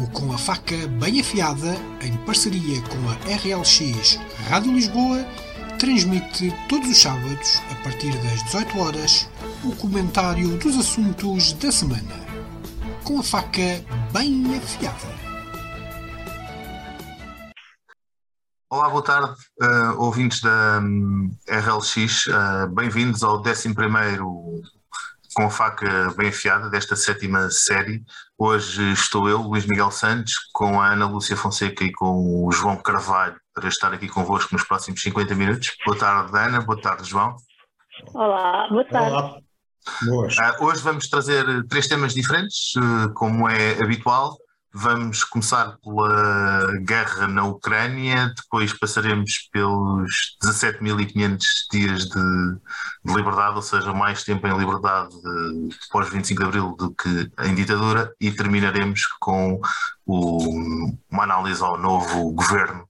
O Com a Faca Bem Afiada, em parceria com a RLX Rádio Lisboa, transmite todos os sábados, a partir das 18 horas, o comentário dos assuntos da semana. Com a Faca Bem Afiada. Olá, boa tarde, uh, ouvintes da um, RLX. Uh, Bem-vindos ao 11 com a faca bem afiada desta sétima série. Hoje estou eu, Luís Miguel Santos, com a Ana Lúcia Fonseca e com o João Carvalho para estar aqui convosco nos próximos 50 minutos. Boa tarde, Ana. Boa tarde, João. Olá, boa tarde. Olá. Boas. Uh, hoje vamos trazer três temas diferentes, uh, como é habitual. Vamos começar pela guerra na Ucrânia, depois passaremos pelos 17.500 dias de, de, liberdade, ou seja, mais tempo em liberdade pós 25 de Abril do que em ditadura, e terminaremos com o, uma análise ao novo governo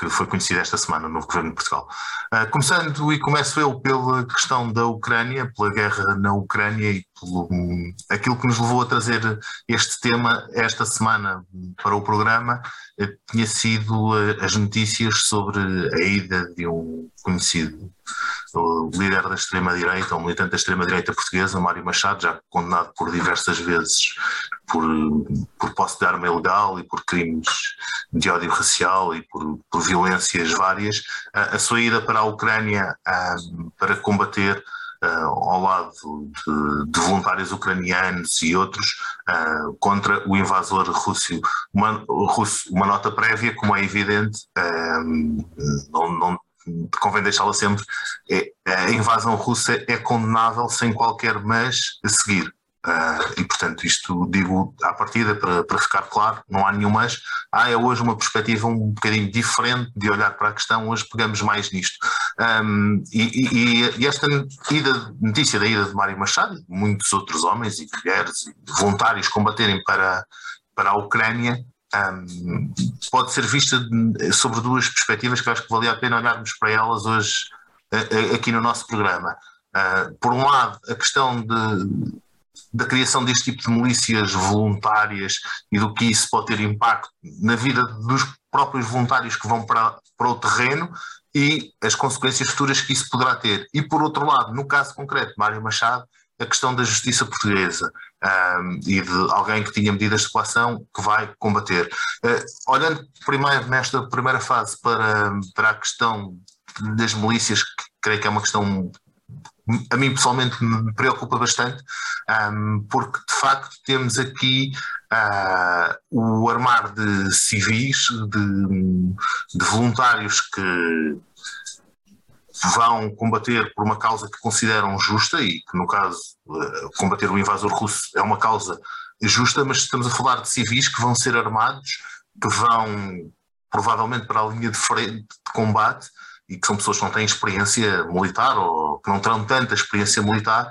que foi conhecido esta semana no governo de Portugal. Uh, começando, e começo eu pela questão da Ucrânia, pela guerra na Ucrânia e pelo um, aquilo que nos levou a trazer este tema esta semana para o programa, uh, tinha sido uh, as notícias sobre a ida de um conhecido líder da extrema-direita, o militante da extrema-direita portuguesa, Mário Machado, já condenado por diversas vezes por, por posse de arma ilegal e por crimes de ódio racial e por, por violências várias, a, a sua ida para a Ucrânia um, para combater Uh, ao lado de, de, voluntários ucranianos e outros uh, contra o invasor russo. Uma, russo. uma nota prévia, como é evidente, não, não, convém deixá-la sempre, é, a invasão russa é condenável sem qualquer mas a seguir. Uh, e portanto, isto digo à partida para, para ficar claro, não há nenhum mas. Há é hoje uma perspectiva um bocadinho diferente de olhar para a questão, hoje pegamos mais nisto. Um, e, e, e, esta ida, notícia da ida de Mário Machado, muitos outros homens e mulheres e voluntários combaterem para, para a Ucrânia, um, pode ser vista sobre duas perspectivas que acho que valia a pena olharmos para elas hoje aqui no nosso programa. Uh, por um lado, a questão de, da criação deste tipo de milícias voluntárias e do que isso pode ter impacto na vida dos próprios voluntários que vão para, para o terreno e as consequências futuras que isso poderá ter. E por outro lado, no caso concreto de Mário Machado, a questão da justiça portuguesa um, e de alguém que tinha medidas de coação que vai combater. Uh, olhando primeiro nesta primeira fase para, para a questão das milícias, que creio que é uma questão a mim pessoalmente me preocupa bastante, um, porque de facto temos aqui uh, o armar de civis, de, de voluntários que vão combater por uma causa que consideram justa e que, no caso, eh, combater o invasor russo é uma causa justa, mas estamos a falar de civis que vão ser armados, que vão provavelmente para a linha de frente de combate e que são pessoas que não têm experiência militar ou que não terão tanta experiência militar,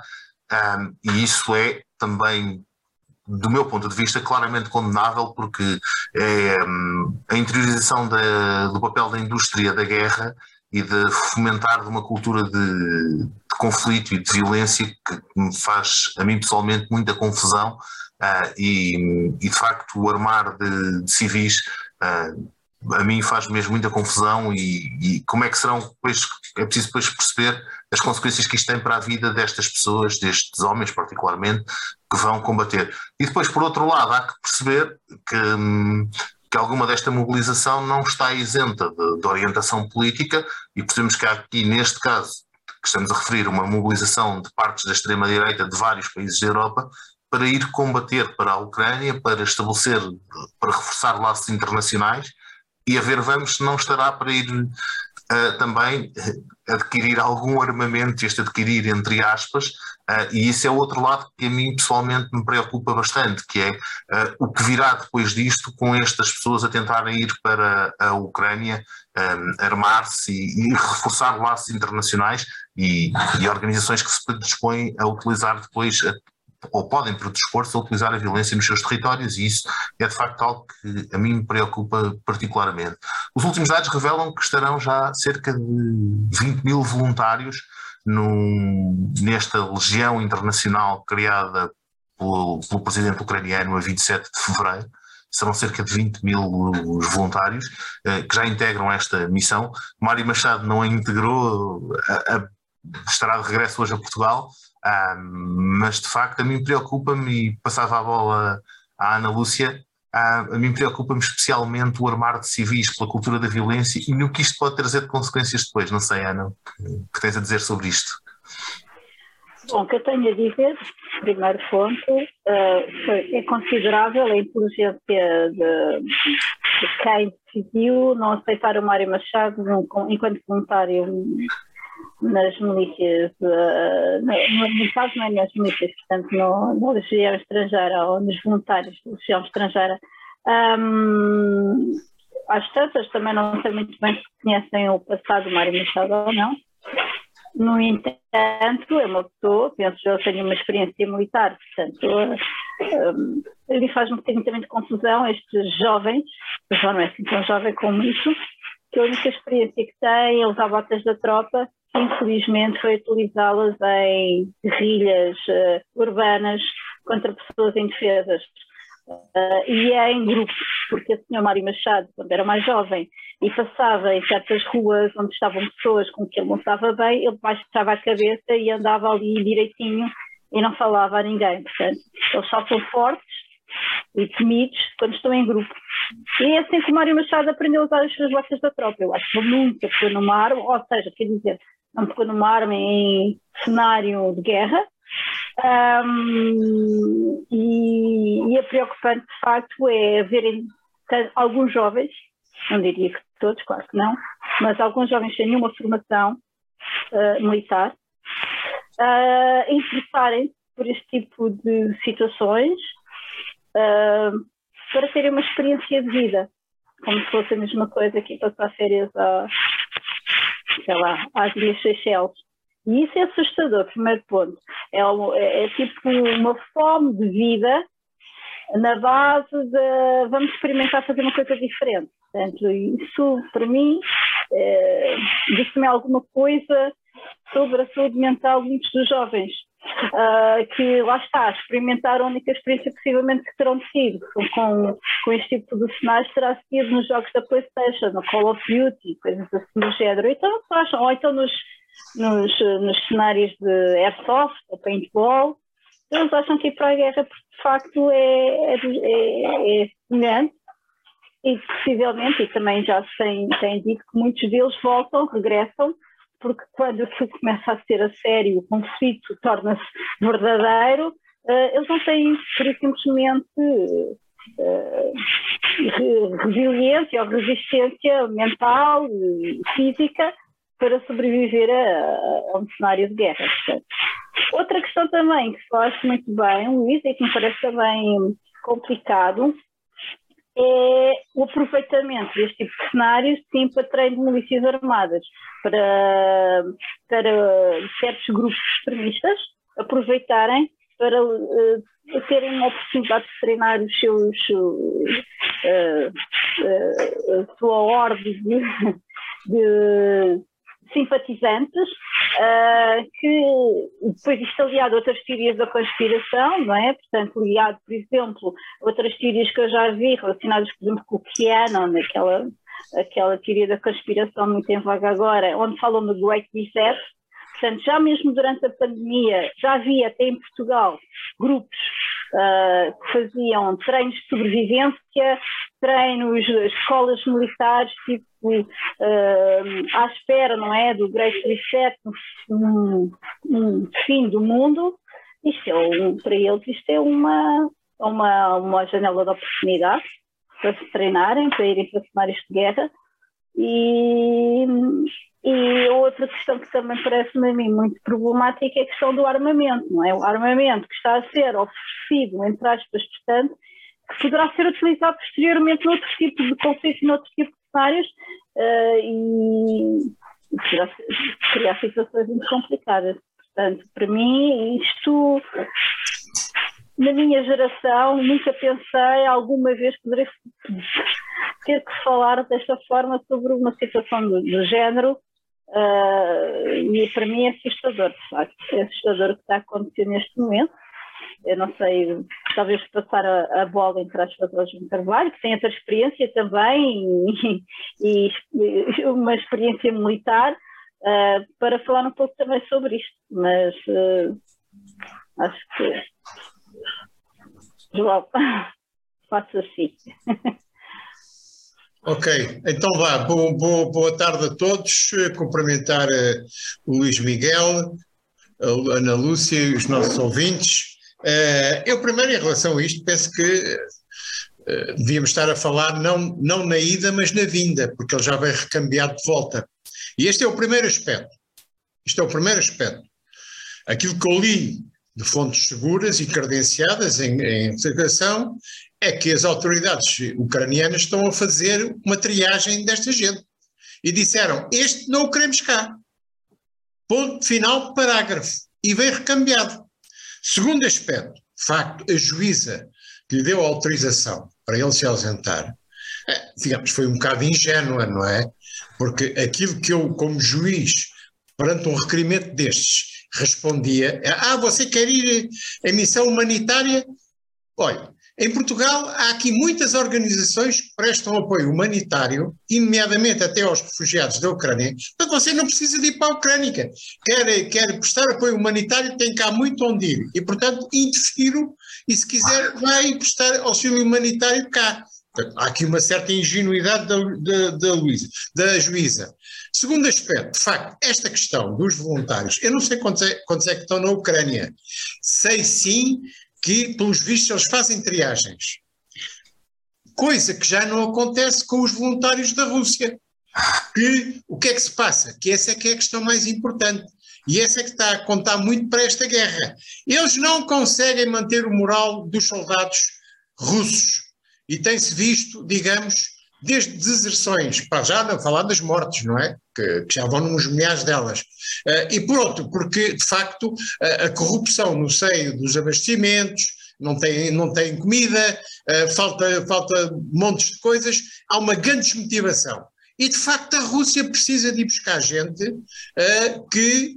um, e isso é também, do meu ponto de vista, claramente condenável, porque é um, a interiorização da, do papel da indústria da guerra e de fomentar de uma cultura de, de, conflito e de violência que me faz, a mim pessoalmente, muita confusão uh, e, e, de facto o armar de, de civis uh, a mim faz mesmo muita confusão e, e, como é que serão depois, é preciso depois perceber as consequências que isto tem para a vida destas pessoas, destes homens particularmente, que vão combater. E depois, por outro lado, há que perceber que, hum, que alguma desta mobilização não está isenta de, de orientação política e percebemos que há aqui, neste caso, que estamos a referir, uma mobilização de partes da extrema-direita de vários países da Europa para ir combater para a Ucrânia, para estabelecer, para reforçar laços internacionais e a ver vamos se não estará para ir uh, também adquirir algum armamento, este adquirir entre aspas, uh, e isso é outro lado que a mim pessoalmente me preocupa bastante, que é uh, o que virá depois disto com estas pessoas a tentarem ir para a Ucrânia um, armar-se e, e, reforçar laços internacionais e, e, organizações que se predispõem a utilizar depois a, ou podem predispor-se a utilizar a violência nos seus territórios, e isso é de facto algo que a mim me preocupa particularmente. Os últimos dados revelam que estarão já cerca de 20 mil voluntários num, nesta legião internacional criada pelo, pelo presidente ucraniano a 27 de fevereiro, serão cerca de 20 mil os voluntários uh, que já integram esta missão. Mário Machado não a integrou, a, a, estará de regresso hoje a Portugal, mas de facto a mim preocupa-me, e passava a bola à Ana Lúcia, a mim preocupa-me especialmente o armar de civis pela cultura da violência e no que isto pode trazer de consequências depois. Não sei, Ana, o que tens a dizer sobre isto? Bom, o que eu tenho a dizer, primeiro ponto, foi, é considerável a inteligência de, de quem decidiu não aceitar o Mário Machado enquanto voluntário nas milícias, uh, no, no caso não é nas milícias, portanto no, na legião estrangeira ou nos voluntários da legião estrangeira. Um, às tantas também não sei muito bem se conhecem o passado do Mário Machado ou não. No entanto, é uma pessoa, penso eu tenho uma experiência militar, portanto, ele faz um bocadinho também de confusão estes jovens, já não é assim tão jovem como isso, que a única experiência que tem, ele usar botas da tropa infelizmente foi utilizá-las em guerrilhas uh, urbanas contra pessoas indefesas. Uh, e é em grupos, porque o senhor Mário Machado, quando era mais jovem e passava em certas ruas onde estavam pessoas com que ele não estava bem, ele baixava a cabeça e andava ali direitinho e não falava a ninguém. Portanto, eles só são fortes e temidos quando estão em grupo. E é assim que o Mário Machado aprendeu a usar as suas botas da tropa. Eu acho que nunca foi no mar, ou seja, quer dizer, numa arma em cenário de guerra. Um, e, e é preocupante, de facto, é verem alguns jovens, não diria que todos, claro que não, mas alguns jovens sem nenhuma formação uh, militar, uh, interessarem por este tipo de situações uh, para terem uma experiência de vida, como se fosse a mesma coisa que passar férias a, sei lá, às Ilhas Seychelles. E isso é assustador, primeiro ponto. É, é, é, tipo uma fome de vida na base de vamos experimentar fazer uma coisa diferente. Portanto, isso para mim é, diz-me alguma coisa sobre a saúde mental de muitos dos jovens. Uh, que lá está, experimentar a única experiência possivelmente que terão tido com, com este tipo de cenários terá sido nos jogos da Playstation, no Call of Duty, coisas assim do género. Então, ou então nos, nos, nos cenários de airsoft ou paintball, eles acham que ir para a guerra de facto é, é, é, é semelhante e possivelmente, e também já se tem, tem dito que muitos deles voltam, regressam porque quando aquilo começa a ser a sério, o conflito torna-se verdadeiro, uh, eles não têm, por simplesmente, uh, resiliência ou resistência mental, e física, para sobreviver a, a, um cenário de guerra. Outra questão também que falaste muito bem, Luís, e que me parece também complicado, é o aproveitamento deste tipo de cenários, sim, para treino de milícias armadas, para, para certos grupos extremistas aproveitarem para uh, terem uma oportunidade de treinar os seus uh, uh, a sua ordem de, de simpatizantes, uh, que depois isto aliado a outras teorias da conspiração, não é? Portanto, ligado, por exemplo, a outras teorias que eu já vi relacionadas, por exemplo, com o Keanu, naquela aquela teoria da conspiração muito em voga agora, onde falam do Great Reset, Portanto, já mesmo durante a pandemia, já havia até em Portugal grupos uh, que faziam treinos de sobrevivência, treinos, escolas militares, tipo, uh, à espera, não é, do Great Reset, um, um fim do mundo. Isto é, um, para eles, isto é uma, uma, uma janela de oportunidade para se treinarem, para irem para cenários de guerra. E, e outra questão que também parece-me a mim muito problemática é a questão do armamento, não é? O armamento que está a ser oferecido, entre aspas, portanto, que poderá ser utilizado posteriormente noutro tipo de conflitos, noutro tipo de cenários uh, e criar situações muito complicadas. Portanto, para mim, isto, na minha geração, nunca pensei alguma vez poderia ter que falar desta forma sobre uma situação do, do género Uh, e para mim é assustador, de facto. É assustador o que está a acontecer neste momento. Eu não sei, talvez passar a, a bola entre as pessoas de Carvalho, que tem essa experiência também e, e uma experiência militar, uh, para falar um pouco também sobre isto. Mas uh, acho que. João, faço assim. Ok, então vá, boa, boa, boa tarde a todos, cumprimentar uh, o Luís Miguel, a Ana Lúcia e os nossos ouvintes. Uh, eu primeiro em relação a isto penso que uh, devíamos estar a falar não, não na ida, mas na vinda, porque ele já vai recambiado de volta. E este é o primeiro aspecto. Isto é o primeiro aspecto. Aquilo que eu li de fontes seguras e credenciadas em, em investigação é que as autoridades ucranianas estão a fazer uma triagem desta gente. E disseram: Este não o queremos cá. Ponto final, parágrafo. E veio recambiado. Segundo aspecto, facto, a juíza que lhe deu autorização para ele se ausentar, é, digamos, foi um bocado ingênua, não é? Porque aquilo que eu, como juiz, perante um requerimento destes, respondia: Ah, você quer ir em missão humanitária? Olha, em Portugal há aqui muitas organizações que prestam apoio humanitário, nomeadamente até aos refugiados da Ucrânia. Portanto, você não precisa de ir para a Ucrânia. Quer, quer prestar apoio humanitário, tem cá muito onde ir. E, portanto, interfiro e, se quiser, vai prestar auxílio humanitário cá. Portanto, há aqui uma certa ingenuidade da, da, da, Luísa, da juíza. Segundo aspecto, de facto, esta questão dos voluntários, eu não sei quantos é, quantos é que estão na Ucrânia. Sei sim que, pelos vistos, eles fazem triagens. Coisa que já não acontece com os voluntários da Rússia. Que, o que é que se passa? Que essa é que é a questão mais importante. E essa é que está a contar muito para esta guerra. Eles não conseguem manter o moral dos soldados russos. E tem-se visto, digamos, desde deserções, para já não falar das mortes, não é? Que, que já vão nos milhares delas. Uh, e por outro, porque de facto a, a corrupção no seio dos abastecimentos, não tem, não tem comida, uh, falta, falta montes de coisas, há uma grande desmotivação. E de facto a Rússia precisa de ir buscar gente uh, que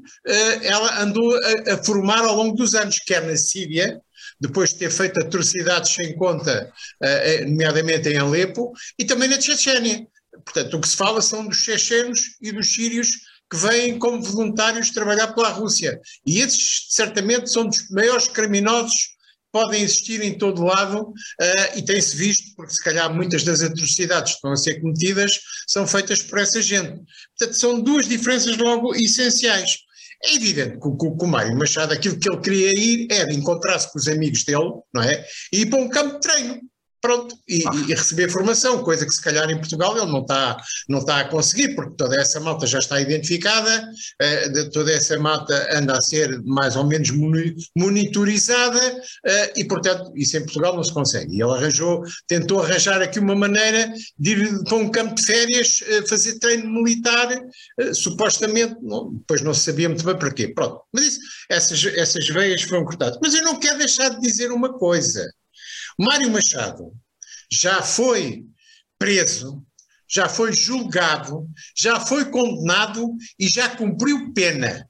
ela andou a, a formar ao longo dos anos, quer na Síria, depois de ter feito atrocidades sem conta, uh, nomeadamente em Alepo, e também na Chechênia. Portanto, o que se fala são dos chechenos e dos sírios que vêm como voluntários trabalhar pela Rússia. E esses, certamente, são dos maiores criminosos podem existir em todo lado uh, e tem-se visto, porque se calhar muitas das atrocidades que estão a ser cometidas são feitas por essa gente. Portanto, são duas diferenças logo essenciais. É evidente que, que, o Mário Machado, aquilo que ele queria ir era encontrar-se com os amigos dele, não é? E ir para um campo de treino pronto, e, ah. e, receber formação, coisa que se calhar em Portugal ele não está, não está a conseguir, porque toda essa malta já está identificada, uh, toda essa malta anda a ser mais ou menos monitorizada, uh, e portanto isso em Portugal não se consegue. E ele arranjou, tentou arranjar aqui uma maneira de ir para um campo de férias, uh, fazer treino militar, supostamente, não, depois não se sabia muito bem para quê, pronto. Mas isso, essas, essas veias foram cortadas. Mas eu não quero deixar de dizer uma coisa, Mário Machado já foi preso, já foi julgado, já foi condenado e já cumpriu pena.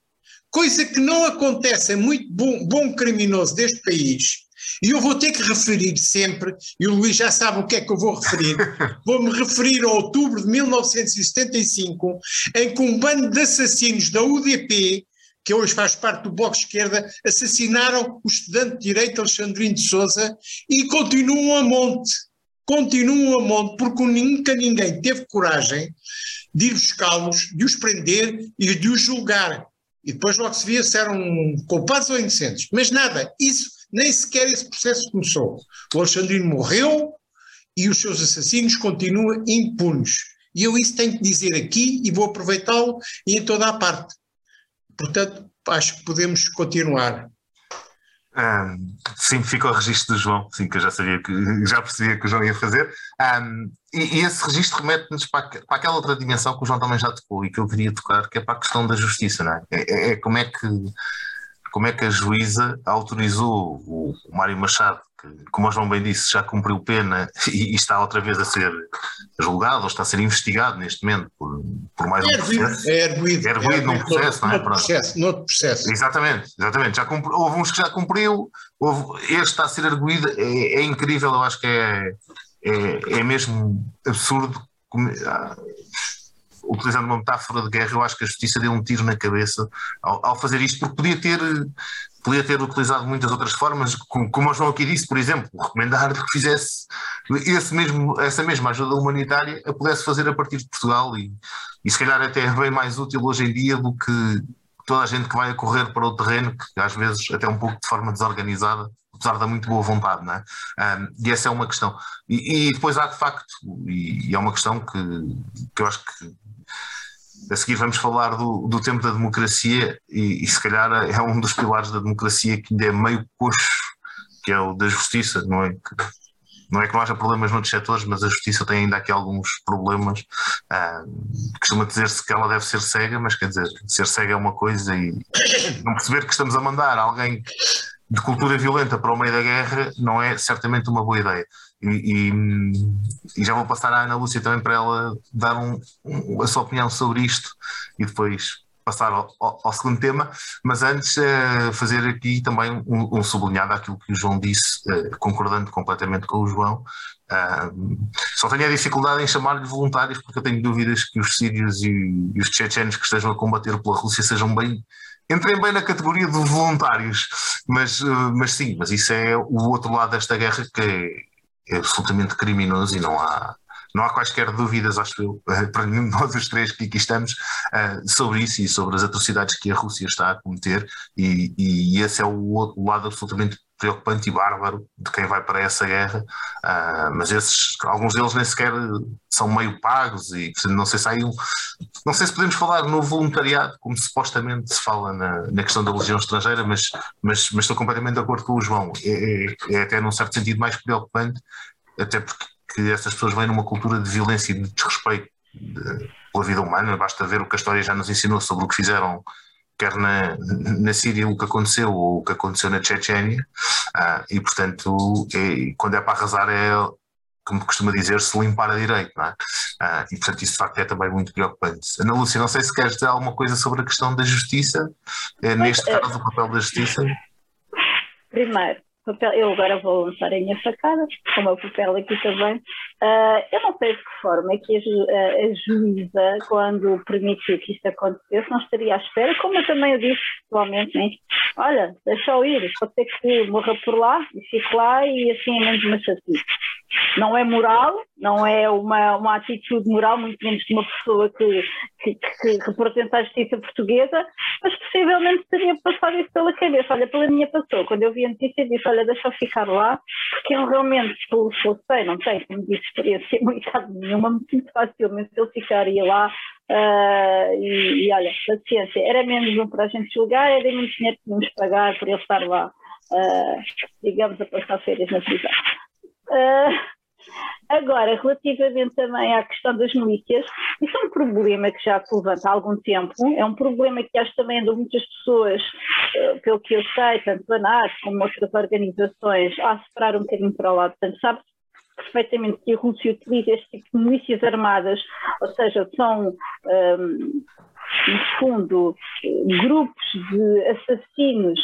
Coisa que não acontece a muito bom, bom criminoso deste país. E eu vou ter que referir sempre, e o Luís já sabe o que é que eu vou referir, vou-me referir a outubro de 1975, em que um bando de assassinos da UDP que hoje faz parte do Bloco de Esquerda, assassinaram o estudante de Direito Alexandrino de Souza e continuam a monte. Continuam a monte, porque nunca ninguém teve coragem de ir buscá-los, de os prender e de os julgar. E depois logo se via se eram culpados ou inocentes. Mas nada, isso, nem sequer esse processo começou. O Alexandrino morreu e os seus assassinos continuam impunes. E eu isso tenho que dizer aqui e vou aproveitá-lo e em toda a parte. Portanto, acho que podemos continuar. Um, sim, fica o registro do João, sim, que eu já sabia que já percebia que o João ia fazer. Um, e, e, esse registro remete-nos para, para, aquela outra dimensão que o João também já tocou e que eu queria tocar, que é para a questão da justiça, não é? É, é, é como, é que, como é que a juíza autorizou o, o Mário Machado, que, como o João bem disse, já cumpriu pena e, e, está outra vez a ser julgado ou está a ser investigado neste momento por, por mais é um processo. É arguído. É arguído num processo, não é? Processo, noutro processo. Exatamente, exatamente. Já cumpriu, houve uns que já cumpriu, houve, este está a ser arguído, é, é incrível, eu acho que é, é, é mesmo absurdo. Utilizando uma metáfora de guerra, eu acho que a justiça deu um tiro na cabeça ao, ao fazer isto, porque podia ter podia ter utilizado muitas outras formas, como o João aqui disse, por exemplo, recomendar que fizesse esse mesmo, essa mesma ajuda humanitária a pudesse fazer a partir de Portugal e, e se calhar até é bem mais útil hoje em dia do que toda a gente que vai a correr para o terreno, que às vezes até um pouco de forma desorganizada, apesar da muito boa vontade, não é? Um, e essa é uma questão. E, e depois há de facto, e, e, é uma questão que, que eu acho que a seguir vamos falar do, do tempo da democracia e, e, se calhar é um dos pilares da democracia que ainda é meio coxo, que é o da justiça, não é? Que, não é que não haja problemas noutros setores, mas a justiça tem ainda aqui alguns problemas. Ah, costuma dizer-se que ela deve ser cega, mas quer dizer, ser cega é uma coisa e não perceber que estamos a mandar alguém de cultura violenta para o meio da guerra não é certamente uma boa ideia. E, e, já vou passar à Ana Lúcia também para ela dar um, um, a sua opinião sobre isto e depois passar ao, ao, ao segundo tema, mas antes uh, fazer aqui também um, um, sublinhado àquilo que o João disse, uh, concordando completamente com o João. Uh, só tenho a dificuldade em chamar-lhe voluntários porque eu tenho dúvidas que os sírios e, e os tchetchenos que estejam a combater pela Rússia sejam bem entrem bem na categoria de voluntários, mas, mas sim, mas isso é o outro lado desta guerra que é, absolutamente criminoso e não há, não há quaisquer dúvidas, acho eu, para nenhum de nós os três que aqui estamos, uh, sobre isso e sobre as atrocidades que a Rússia está a cometer, e, e esse é o outro lado absolutamente preocupante e bárbaro de quem vai para essa guerra, uh, mas esses, alguns deles nem sequer são meio pagos e não sei se há não sei se podemos falar no voluntariado, como supostamente se fala na, na questão da legião estrangeira, mas, mas, mas estou completamente de acordo com o João, é, é, é até num certo sentido mais preocupante, até porque essas pessoas vêm numa cultura de violência e de desrespeito de, pela vida humana, basta ver o que a história já nos ensinou sobre o que fizeram quer na, na Síria o que aconteceu ou o que aconteceu na Chechênia, ah, e portanto, é, quando é para arrasar é, como costuma dizer, se limpar a direito, não é? Ah, e portanto isso de facto é também muito preocupante. Ana Lúcia, não sei se queres dizer alguma coisa sobre a questão da justiça, é, neste eh, caso o papel da justiça. Primeiro, papel, eu agora vou lançar a minha facada, com o meu papel aqui também. Uh, eu não sei de que forma é que a, a, a, juíza, quando permitiu que isto acontecesse, não estaria à espera, como eu também eu disse pessoalmente, né? olha, deixa-o ir, pode ser que morra por lá e fique lá e assim é menos uma chatice. Não é moral, não é uma, uma atitude moral, muito menos de uma pessoa que, que, que representa a justiça portuguesa, mas possivelmente teria passado isso pela cabeça. Olha, pela minha passou, quando eu vi a notícia, disse: Olha, deixa eu ficar lá, porque eu realmente, pelo que eu sei, não tenho, como disse, experiência militar nenhuma, muito facilmente eu ficaria lá. Uh, e, e, olha, paciência, era menos um para a gente julgar, era menos dinheiro que tínhamos pagar por ele estar lá, uh, digamos, a passar férias na prisão. Uh, agora, relativamente também à questão das milícias, isso é um problema que já se levanta há algum tempo, é um problema que acho também de muitas pessoas, uh, pelo que eu sei, tanto a NAT como outras organizações, a separar um bocadinho para o lado. Portanto, sabe perfeitamente que a Rússia utiliza este tipo de milícias armadas, ou seja, são, um, no fundo, grupos de assassinos.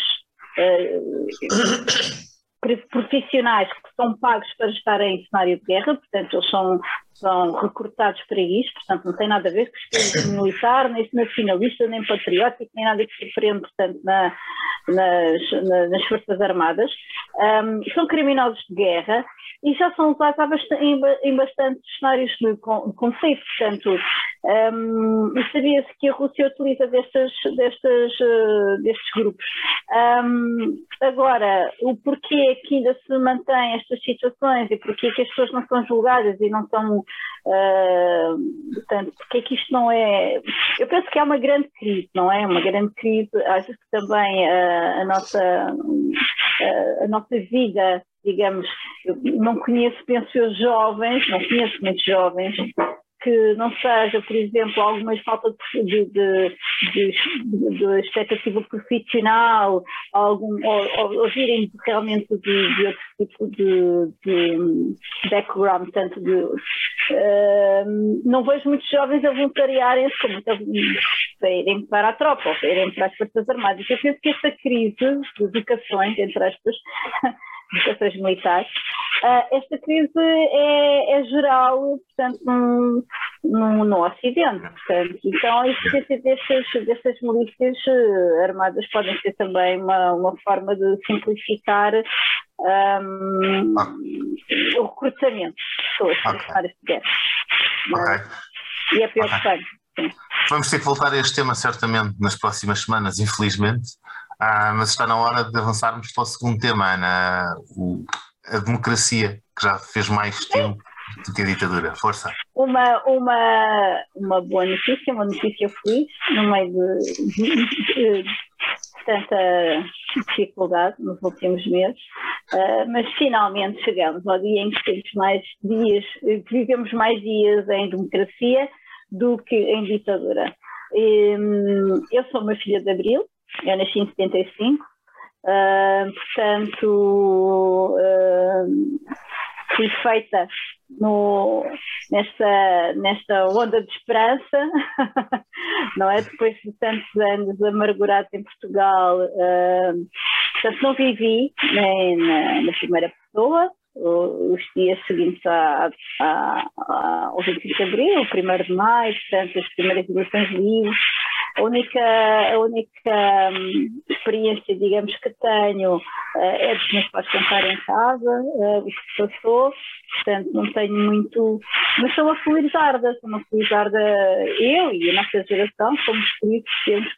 Profissionais que são pagos para estarem em cenário de guerra, portanto, eles são, são recrutados para isso, portanto, não tem nada a ver com espírito militar, nem nacionalista, nem patriótico, nem nada que se prende, portanto, na, nas, nas Forças Armadas. Um, são criminosos de guerra e já são usados em, em bastantes cenários de conflito. Portanto, um, sabia-se que a Rússia utiliza destes, destes, uh, destes grupos. Um, agora, o porquê é que ainda se mantém estas situações e porquê é que as pessoas não são julgadas e não são. Uh, portanto, porque é que isto não é. Eu penso que é uma grande crise, não é? Uma grande crise. Acho que também uh, a, nossa, uh, a nossa vida digamos, não conheço, penso eu, jovens, não conheço muitos jovens que não seja, por exemplo, alguma falta de, de, de, de expectativa profissional, algum, ou, ou, virem realmente de, outro tipo de, background, tanto de. Uh, não vejo muitos jovens a voluntariarem-se como para irem para a tropa ou irem para as Forças Armadas. Eu penso que esta crise de vocações, entre aspas, vocações militares, uh, esta crise é, é geral, portanto, no, no, no, Ocidente. Portanto, então, a existência destas, destas milícias uh, armadas podem ser também uma, uma forma de simplificar um, ah. o recrutamento de pessoas okay. para áreas de guerra. Okay. E é preocupante. Okay. Vamos ter que voltar a este tema certamente nas próximas semanas, infelizmente. Ah, mas está na hora de avançarmos para o segundo tema, Ana, o, a democracia, que já fez mais tempo do que a ditadura. Força. Uma, uma, uma boa notícia, uma notícia feliz, no meio de, de, de tanta dificuldade nos últimos meses, uh, mas finalmente chegamos ao dia em que temos mais dias, vivemos mais dias em democracia do que em ditadura. Hum, eu sou uma filha de Abril, eu nasci em 75, uh, portanto, uh, fui feita no, nesta, nesta onda de esperança, não é? Depois de tantos anos amargurados em Portugal, uh, portanto, não vivi nem na, na primeira pessoa, os dias seguintes a, a, a, ao 25 de Abril, o 1 de Maio, portanto, as primeiras eleições livres, a única, a única um, experiência, digamos, que tenho uh, é meus pais cantar em casa, uh, o que passou, portanto não tenho muito, mas sou uma felizarda, sou uma felizarda eu e a nossa geração, somos felizes temos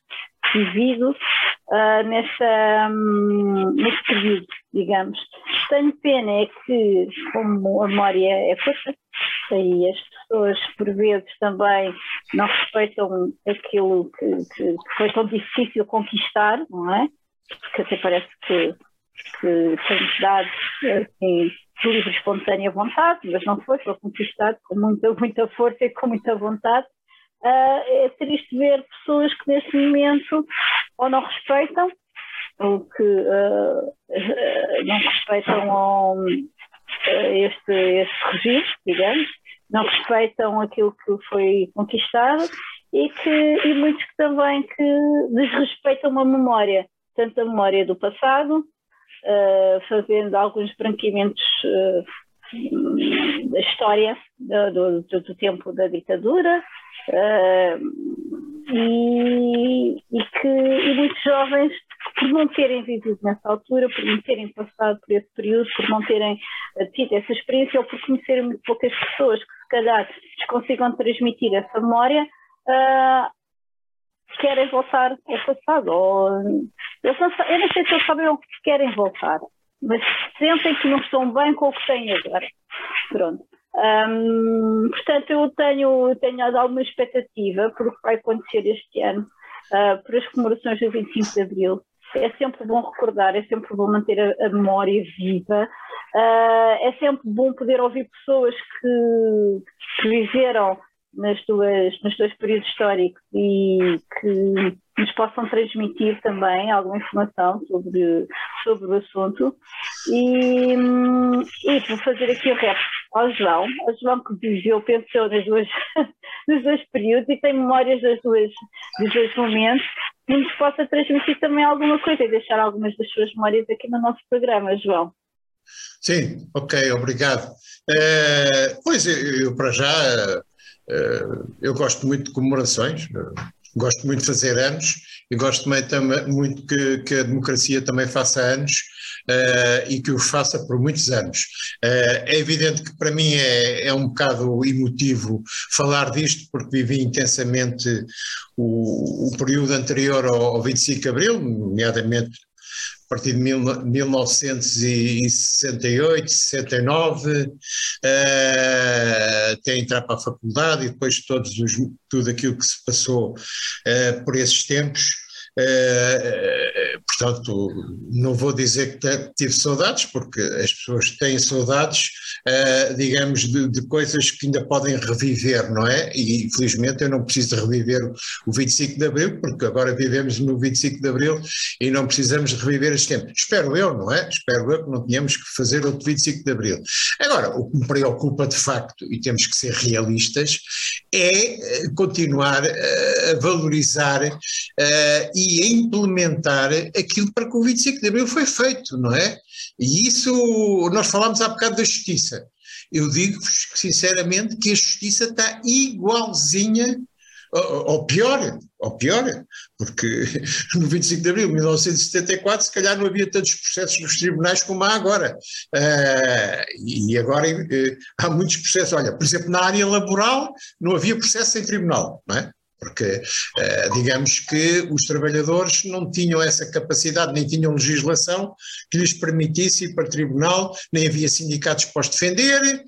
vivido uh, nessa, um, nesse período, digamos. Tenho pena é que, como a memória é curta, e as pessoas, por vezes, também não respeitam aquilo que, que, foi tão difícil conquistar, não é? Porque até parece que, que foi dado assim, de livre espontânea vontade, mas não foi, foi conquistado com muita, muita força e com muita vontade. Uh, é triste ver pessoas que neste momento ou não respeitam, ou que uh, não respeitam este, este regime, digamos, não respeitam aquilo que foi conquistado e, que, e muitos que também que desrespeitam a memória, tanto a memória do passado, uh, fazendo alguns branqueamentos uh, da história do, do, do, tempo da ditadura, uh, e, e, que e muitos jovens por não terem vivido nessa altura, por não terem passado por esse período, por não terem tido essa experiência ou por conhecerem muito poucas pessoas que calhar lhes consigam transmitir essa memória, uh, querem voltar ao passado. Ou, eu, não, eu não sei se eles sabem o que querem voltar, mas sentem que não estão bem com o que têm agora. Pronto. Um, portanto, eu tenho, tenho alguma expectativa por o que vai acontecer este ano, uh, por as comemorações do 25 de Abril. É sempre bom recordar, é sempre bom manter a, a memória viva, Uh, é sempre bom poder ouvir pessoas que, que viveram nas duas, nos dois períodos históricos e que nos possam transmitir também alguma informação sobre, sobre o assunto. E, e vou fazer aqui o rap ao João, ao João que viveu, pensou nas duas, nos dois períodos e tem memórias das duas, dos dois momentos, e nos possa transmitir também alguma coisa e deixar algumas das suas memórias aqui no nosso programa, João. Sim, ok, obrigado. Uh, pois eu, eu, para já uh, eu gosto muito de comemorações, gosto muito de fazer anos e gosto também, também muito que, que, a democracia também faça anos e que o faça por muitos anos. é evidente que para mim é, é um bocado emotivo falar disto porque vivi intensamente o, o período anterior ao, ao 25 de Abril, nomeadamente a partir de 1968, 69, uh, até entrar para a faculdade e depois todos os, tudo aquilo que se passou uh, por esses tempos. Uh, portanto, não vou dizer que tive saudades, porque as pessoas têm saudades, uh, digamos, de, de, coisas que ainda podem reviver, não é? E felizmente eu não preciso reviver o 25 de Abril, porque agora vivemos no 25 de Abril e não precisamos reviver este tempo. Espero eu, não é? Espero eu que não tenhamos que fazer outro 25 de Abril. Agora, o que me preocupa de facto, e temos que ser realistas, é continuar a valorizar uh, e a implementar aquilo para que o 25 de Abril foi feito, não é? E isso, nós falámos há bocado da justiça. Eu digo-vos sinceramente que a justiça está igualzinha ou pior, ou pior, porque no 25 de abril de 1974 se calhar não havia tantos processos nos tribunais como há agora. Uh, e agora uh, há muitos processos. Olha, por exemplo, na área laboral não havia processo em tribunal, não é? Porque uh, digamos que os trabalhadores não tinham essa capacidade, nem tinham legislação que lhes permitisse ir para o tribunal, nem havia sindicatos para os defender,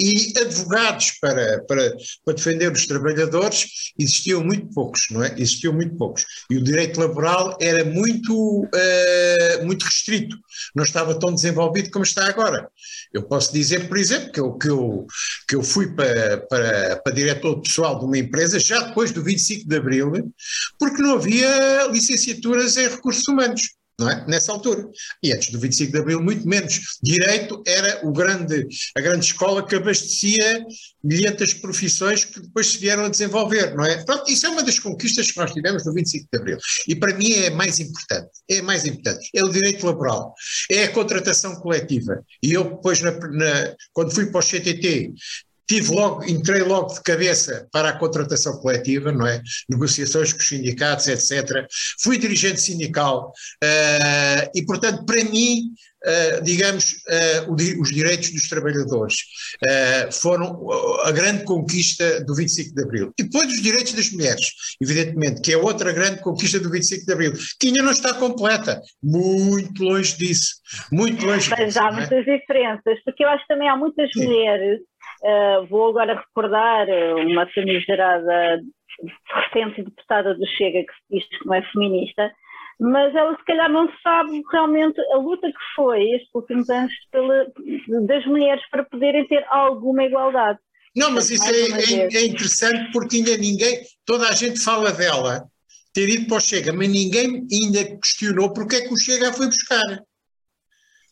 e advogados para, para, para defender os trabalhadores existiam muito poucos, não é? Existiam muito poucos. E o direito laboral era muito, uh, muito restrito, não estava tão desenvolvido como está agora. Eu posso dizer, por exemplo, que eu, que eu, que eu fui para, para, para diretor pessoal de uma empresa já depois do 25 de Abril, porque não havia licenciaturas em recursos humanos é? Nessa altura. E antes do 25 de Abril, muito menos. Direito era o grande, a grande escola que abastecia milhentas profissões que depois se vieram a desenvolver, não é? Pronto, isso é uma das conquistas que nós tivemos no 25 de Abril. E para mim é mais importante. É mais importante. É o direito laboral. É a contratação coletiva. E eu depois, na, na, quando fui para o CTT, tive logo, entrei logo de cabeça para a contratação coletiva, não é? Negociações com os sindicatos, etc. Fui dirigente sindical uh, e, portanto, para mim, uh, digamos, uh, os direitos dos trabalhadores foram a grande conquista do 25 de Abril. E depois os direitos das mulheres, evidentemente, que é outra grande conquista do 25 de Abril, que ainda não está completa, muito longe disso, muito longe Mas disso. Há muitas diferenças, porque eu acho que também há muitas Sim. mulheres Uh, vou agora recordar uma famigerada recente deputada do Chega que diz que não é feminista, mas ela se calhar não sabe realmente a luta que foi estes últimos anos pela, das mulheres para poderem ter alguma igualdade. Não, mas isso é, é, é, interessante porque ainda ninguém, toda a gente fala dela ter ido para o Chega, mas ninguém ainda questionou porque é que o Chega a foi buscar.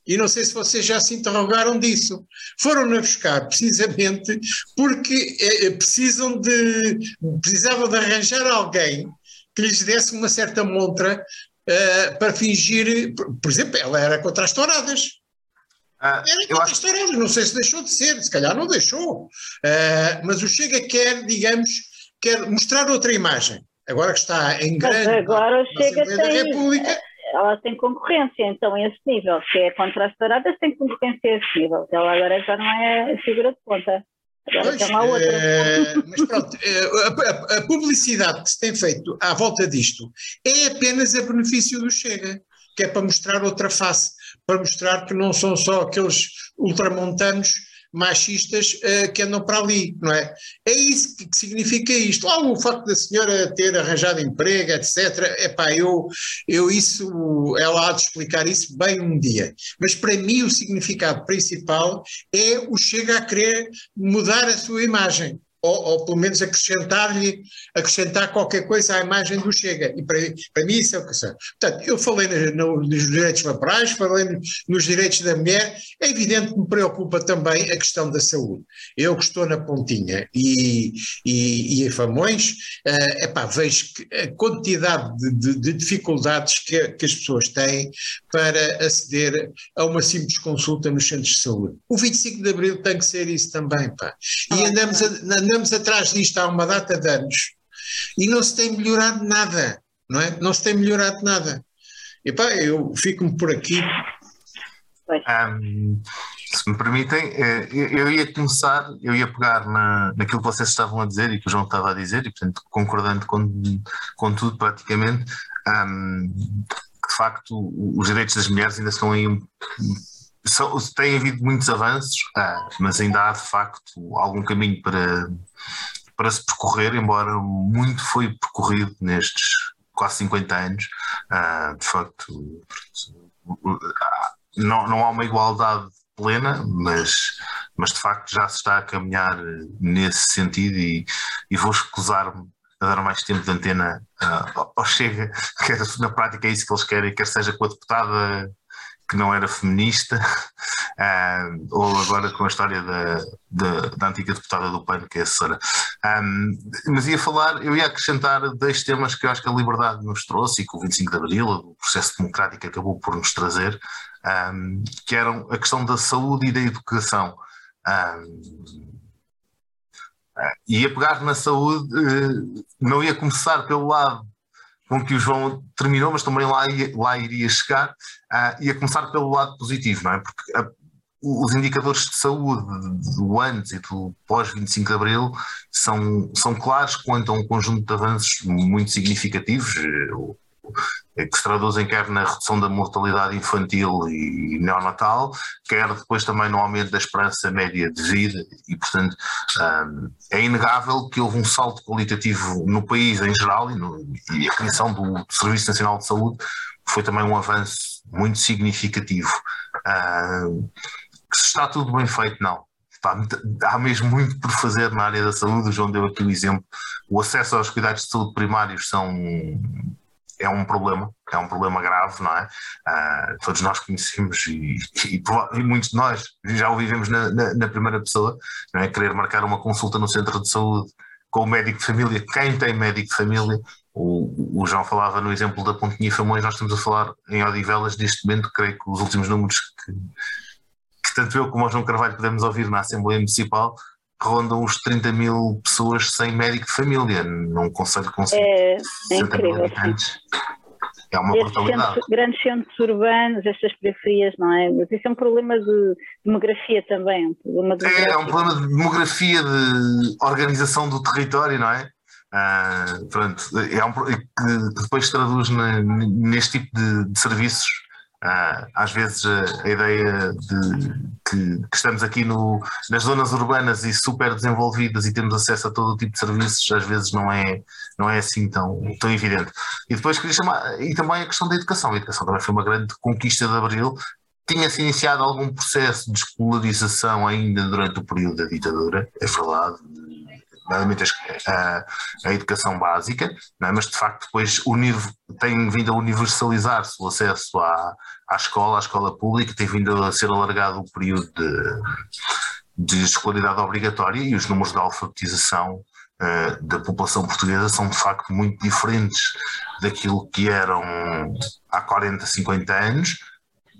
E não sei se vocês já se interrogaram disso. Foram-na buscar precisamente porque é, precisam de, precisavam de arranjar alguém que lhes desse uma certa montra uh, para fingir. Por, por, exemplo, ela era contra as touradas. Ah, era contra acho... as touradas, não sei se deixou de ser, se calhar não deixou. Uh, mas o Chega quer, digamos, quer mostrar outra imagem. Agora que está em grande. Mas agora o Chega tem. Da República, ela tem concorrência, então, a esse nível. Se é contra as paradas, tem concorrência a esse nível. Ela agora já não é figura de ponta. Agora pois, uma outra. É, mas pronto, eh, a, a, publicidade que se tem feito à volta disto é apenas a benefício do Chega, que é para mostrar outra face, para mostrar que não são só aqueles ultramontanos machistas uh, que andam para ali, não é? É isso que, que significa isto. Logo o facto da senhora ter arranjado emprego, etc. Epá, eu, eu isso, ela há de explicar isso bem um dia. Mas para mim o significado principal é o chega a querer mudar a sua imagem ou, ou pelo menos acrescentar-lhe, acrescentar qualquer coisa à imagem do Chega. E para, para mim isso é o que são. Portanto, eu falei no, no, nos direitos laborais, falei nos direitos da mulher, é evidente que me preocupa também a questão da saúde. Eu que estou na pontinha e, e, e em Famões, uh, epá, vejo que a quantidade de, de, de dificuldades que, que as pessoas têm para aceder a uma simples consulta nos centros de saúde. O 25 de Abril tem que ser isso também, pá. E andamos, a, andamos atrás disto há uma data de anos e não se tem melhorado nada, não é? Não se tem melhorado nada. E pá, eu fico-me por aqui. Um, se me permitem, eh, eu ia começar, eu ia pegar na, naquilo que vocês estavam a dizer e que o João estava a dizer, e portanto concordando com, com tudo praticamente, um, de facto os direitos das mulheres ainda estão aí são, tem havido muitos avanços, ah, mas ainda há de facto algum caminho para, para se percorrer, embora muito foi percorrido nestes quase 50 anos. Uh, de facto, não, não há uma igualdade plena, mas, mas de facto já se está a caminhar nesse sentido e, e vou escusar-me a dar mais tempo de antena uh, ao Chega, que na prática é isso que eles querem, quer seja com a deputada que não era feminista, uh, ou agora com a história da, da, da, antiga deputada do PAN, que é assessora. Um, mas ia falar, eu ia acrescentar dois temas que eu acho que a liberdade nos trouxe e que o 25 de Abril, o processo democrático, acabou por nos trazer, um, que eram a questão da saúde e da educação. Um, ia pegar na saúde, eh, não ia começar pelo lado com que o João terminou, mas também lá, lá iria chegar, uh, ia começar pelo lado positivo, não é? Porque a, os indicadores de saúde do antes e do pós 25 de Abril são, são claros quanto a um conjunto de avanços muito significativos que se traduzem quer na redução da mortalidade infantil e neonatal, quer depois também no aumento da esperança média de vida e, portanto, é inegável que houve um salto qualitativo no país em geral e, no, e a criação do Serviço Nacional de Saúde foi também um avanço muito significativo. Se está tudo bem feito, não. há mesmo muito por fazer na área da saúde. O João deu aqui o exemplo. O acesso aos cuidados de saúde primários são é um problema, é um problema grave, não é? Uh, todos nós conhecemos e, e, e, muitos de nós já o vivemos na, na, na, primeira pessoa, não é? Querer marcar uma consulta no centro de saúde com o médico de família, quem tem médico de família, o, o João falava no exemplo da Pontinha Famões, nós estamos a falar em Odivelas neste momento, creio que os últimos números que, que tanto eu como o João Carvalho podemos ouvir na Assembleia Municipal rondam os 30 mil pessoas sem médico de família num conselho com é, é incrível, É uma brutalidade. Centros, grandes centros urbanos, estas periferias, não é? Mas isso é um problema de demografia também. Um problema de é, é, um problema de demografia, de organização do território, não é? Ah, pronto, é um, que depois se traduz neste tipo de, de serviços às vezes a, a ideia de que, que, estamos aqui no, nas zonas urbanas e super desenvolvidas e temos acesso a todo o tipo de serviços, às vezes não é, não é assim tão, tão evidente. E depois queria chamar, e também a questão da educação. A educação também foi uma grande conquista de Abril. Tinha-se iniciado algum processo de escolarização ainda durante o período da ditadura, é verdade, nomeadamente a, a, educação básica, é? mas de facto depois tem vindo a universalizar-se o acesso à, à escola, à escola pública, tem vindo a ser alargado o período de, de escolaridade obrigatória e os números de alfabetização uh, da população portuguesa são de facto muito diferentes daquilo que eram há 40, 50 anos,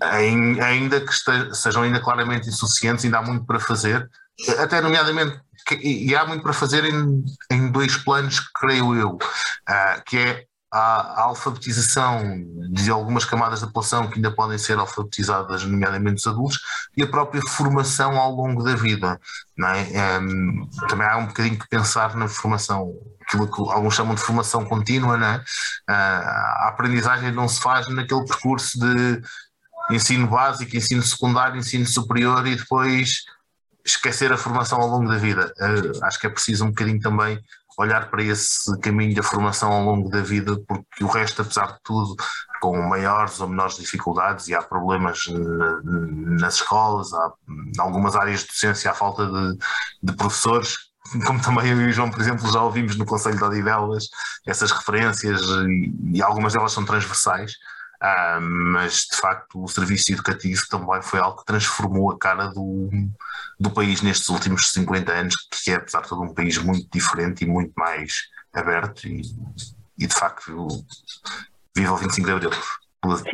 ainda que sejam ainda claramente insuficientes, ainda há muito para fazer, até nomeadamente e há muito para fazer em, em dois planos, creio eu, uh, que é a, alfabetização de algumas camadas da população que ainda podem ser alfabetizadas, nomeadamente os adultos, e a própria formação ao longo da vida. É? Um, também há um bocadinho que pensar na formação, aquilo que alguns chamam de formação contínua, é? Uh, a aprendizagem não se faz naquele percurso de ensino básico, ensino secundário, ensino superior e depois esquecer a formação ao longo da vida. Uh, acho que é preciso um bocadinho também olhar para esse caminho da formação ao longo da vida, porque o resto, apesar de tudo, com maiores ou menores dificuldades, e há problemas na, nas escolas, há em algumas áreas de docência, há falta de, de professores, como também eu e o João, por exemplo, já ouvimos no Conselho de Odivelas essas referências e algumas delas são transversais. Ah, mas de facto o serviço educativo também foi algo que transformou a cara do, do país nestes últimos 50 anos, que é apesar de tudo um país muito diferente e muito mais aberto e, e de facto viva o 25 de Abril.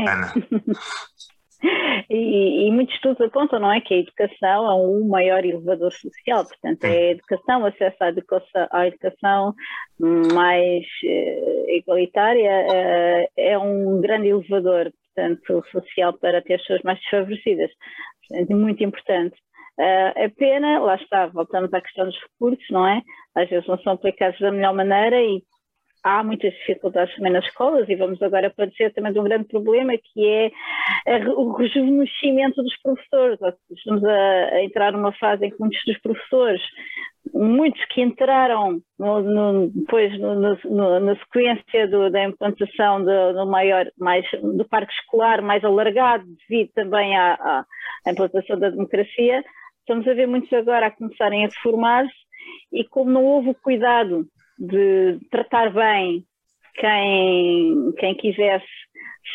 Ana. E, e, muitos estudos apontam, não é, que a educação é um maior elevador social, portanto é a educação, acesso à educação, à educação mais uh, igualitária uh, é um grande elevador, portanto, social para ter pessoas mais desfavorecidas, portanto, muito importante. Uh, é pena, lá está, voltamos à questão dos recursos, não é? Às vezes não são aplicados da melhor maneira e há muitas dificuldades também nas escolas e vamos agora padecer também de um grande problema que é o rejuvenescimento dos professores. Estamos a, a entrar numa fase em que muitos dos professores muitos que entraram no, no, depois no, na sequência do, da implantação do, do, maior, mais, do parque escolar mais alargado, devido também à, à, à, implantação da democracia, estamos a ver muitos agora a começarem a formar-se e como não houve o cuidado de tratar bem quem, quem quisesse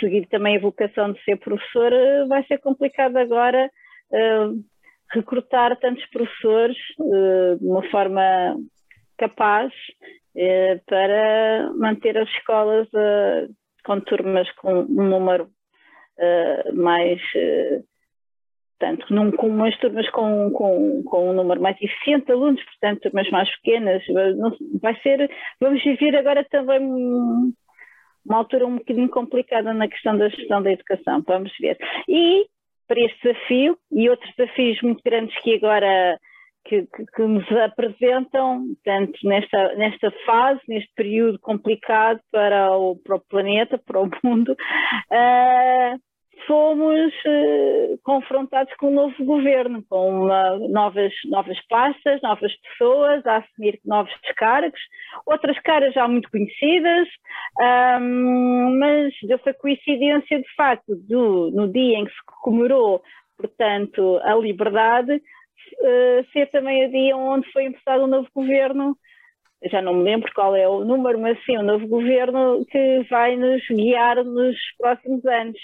seguir também a vocação de ser professor, vai ser complicado agora uh, recrutar tantos professores uh, de uma forma capaz uh, para manter as escolas com turmas com um número mais portanto, num, com umas turmas com, com, com um número mais eficiente de alunos, portanto, turmas mais pequenas, não, vai ser, vamos viver agora também uma altura um bocadinho complicada na questão da gestão da educação, vamos ver. E para este desafio e outros desafios muito grandes que agora que, que, que nos apresentam, tanto nesta, nesta fase, neste período complicado para o, para o planeta, para o mundo, uh, fomos uh, confrontados com um novo governo, com uma, novas, novas pastas, novas pessoas a assumir novos descargos, outras caras já muito conhecidas, um, mas deu-se a coincidência de facto do, no dia em que se comemorou, portanto, a liberdade, uh, ser também o dia onde foi emprestado um novo governo já não me lembro qual é o número, mas sim, o novo governo que vai nos guiar nos próximos anos.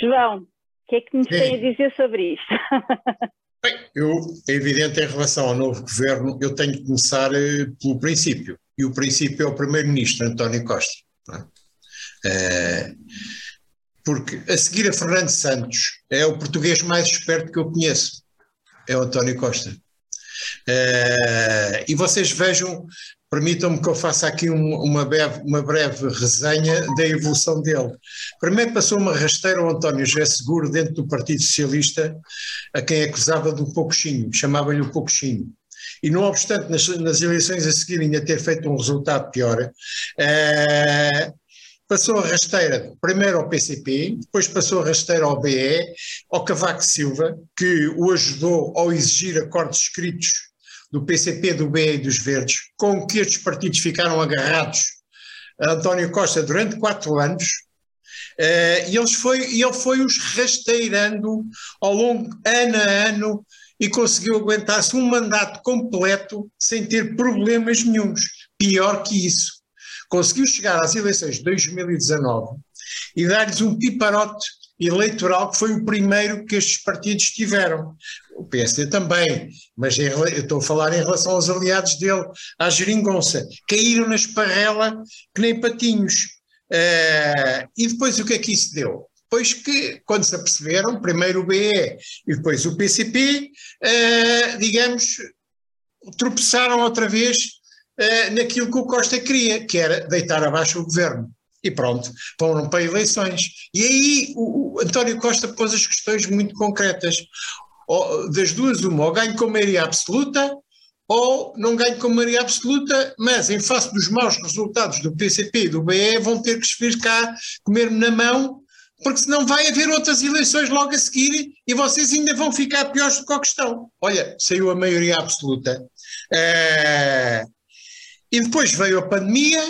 João, o que é que nos sim. tem a dizer sobre isto? Bem, eu, é evidente em relação ao novo governo, eu tenho que começar uh, pelo princípio, e o princípio é o primeiro-ministro António Costa. É? Uh, porque a seguir a Fernando Santos é o português mais esperto que eu conheço, é o António Costa. Uh, e vocês vejam Permitam-me que eu faça aqui uma, breve, uma breve resenha da evolução dele. Primeiro passou uma rasteira ao António José Seguro dentro do Partido Socialista, a quem acusava do pouquinho, chamava-lhe o pouquinho. E não obstante nas, nas, eleições a seguir ainda ter feito um resultado pior, eh, passou a rasteira primeiro ao PCP, depois passou a rasteira ao BE, ao Cavaco Silva, que o ajudou ao exigir acordos escritos do PCP, do BE e dos Verdes, com que estes partidos ficaram agarrados a António Costa durante quatro anos, uh, e, foi, ele foi-os rasteirando ao longo, ano a ano, e conseguiu aguentar-se um mandato completo sem ter problemas nenhums. Pior que isso, conseguiu chegar às eleições de 2019 e dar-lhes um piparote eleitoral que foi o primeiro que estes partidos tiveram o PSD também, mas eu estou a falar em relação aos aliados dele, à geringonça, caíram na esparrela que nem patinhos. Uh, e depois o que é que isso deu? Pois que, quando se aperceberam, primeiro o BE e depois o PCP, uh, eh, digamos, tropeçaram outra vez uh, naquilo que o Costa queria, que era deitar abaixo o governo. E pronto, foram para eleições. E aí o, o António Costa pôs as questões muito concretas das duas uma, ou ganho com maioria absoluta ou não ganho com maioria absoluta, mas em face dos maus resultados do PCP e do BE vão ter que vir cá comer-me na mão, porque senão vai haver outras eleições logo a seguir e vocês ainda vão ficar piores do que a questão. Olha, saiu a maioria absoluta. É... E depois veio a pandemia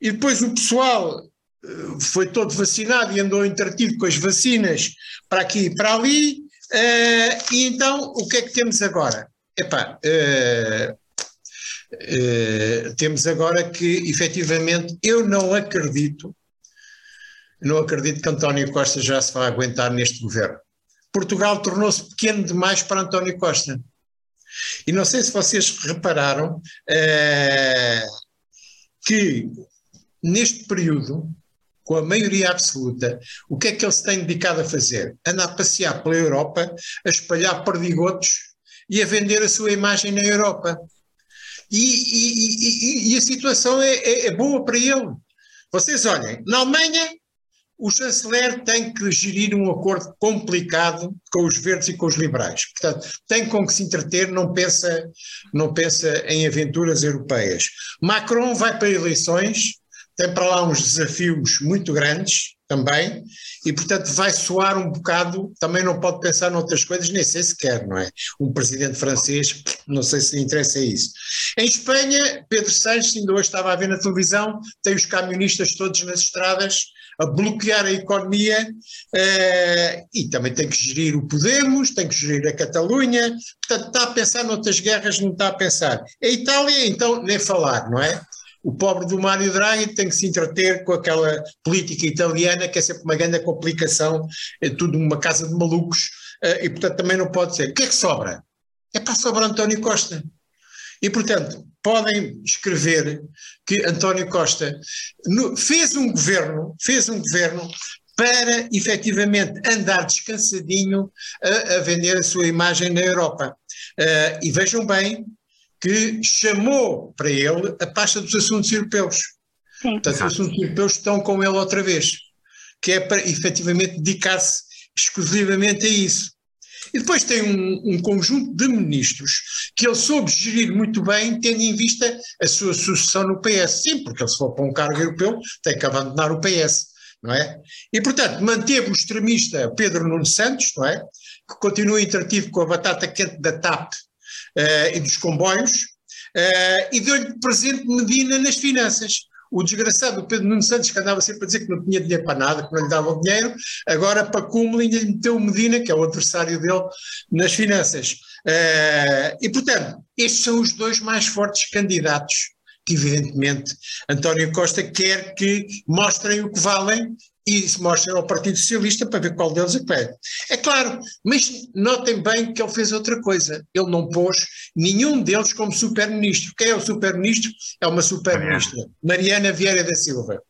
e depois o pessoal eh, foi todo vacinado e andou entretido com as vacinas para aqui e para ali Uh, e então, o que é que temos agora? Epá, uh, temos agora que, efetivamente, eu não acredito, não acredito que António Costa já se vai aguentar neste governo. Portugal tornou-se pequeno demais para António Costa. E não sei se vocês repararam que neste período com a maioria absoluta, o que é que ele se tem dedicado a fazer? Anda a passear pela Europa, a espalhar perdigotos e a vender a sua imagem na Europa. E, e, e, e a situação é, é, é, boa para ele. Vocês olhem, na Alemanha, o chanceler tem que gerir um acordo complicado com os verdes e com os liberais. Portanto, tem com que se entreter, não pensa, não pensa em aventuras europeias. Macron vai para eleições tem para lá uns desafios muito grandes, também, e portanto vai soar um bocado, também não pode pensar noutras coisas, nem sei se quer, não é? Um presidente francês, não sei se lhe interessa isso. Em Espanha, Pedro Sánchez, ainda hoje estava a ver na televisão, tem os camionistas todos nas estradas a bloquear a economia uh, e também tem que gerir o Podemos, tem que gerir a Catalunha, portanto está a pensar noutras guerras, não está a pensar. A Itália, então, nem falar, não é? o pobre do Mário Draghi tem que se entreter com aquela política italiana que é sempre uma grande complicação, é tudo uma casa de malucos eh, e portanto também não pode ser. O que é que sobra? É para sobra António Costa. E portanto, podem escrever que António Costa fez um governo, fez um governo para efetivamente andar descansadinho a, a vender a sua imagem na Europa. Uh, e vejam bem que chamou para ele a pasta dos assuntos europeus. Sim. Portanto, os assuntos europeus estão com ele outra vez, que é para efetivamente dedicar-se exclusivamente a isso. E depois tem um, um, conjunto de ministros que ele soube gerir muito bem, tendo em vista a sua sucessão no PS. Sim, porque ele se for para um cargo europeu tem que abandonar o PS, não é? E, portanto, manteve o extremista Pedro Nuno Santos, não é? Que continua entretido com a batata quente da TAP uh, e dos comboios, uh, e deu-lhe presente Medina nas finanças. O desgraçado Pedro Nuno Santos, que andava sempre a dizer que não tinha dinheiro para nada, que não lhe davam dinheiro, agora para cúmulo ainda lhe meteu Medina, que é o adversário dele, nas finanças. Uh, e, portanto, estes são os dois mais fortes candidatos que, evidentemente, António Costa quer que mostrem o que valem e se mostra ao Partido Socialista para ver qual deles é que pede. É claro, mas notem bem que ele fez outra coisa. Ele não pôs nenhum deles como super-ministro. Quem é o super-ministro? É uma super-ministra, Mariana Vieira da Silva.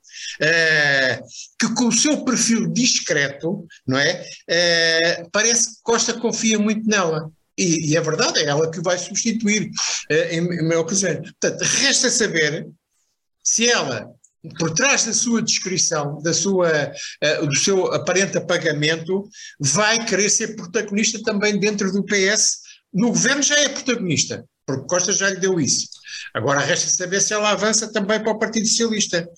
Uh, que com o seu perfil discreto, não é? Uh, parece que Costa confia muito nela. E, e, é verdade, é ela que vai substituir uh, em, em meu ocasião. Portanto, resta saber se ela por trás da sua descrição, da sua, uh, do seu aparente apagamento, vai querer ser protagonista também dentro do PS. No governo já é protagonista, porque Costa já lhe deu isso. Agora resta saber se ela avança também para o Partido Socialista.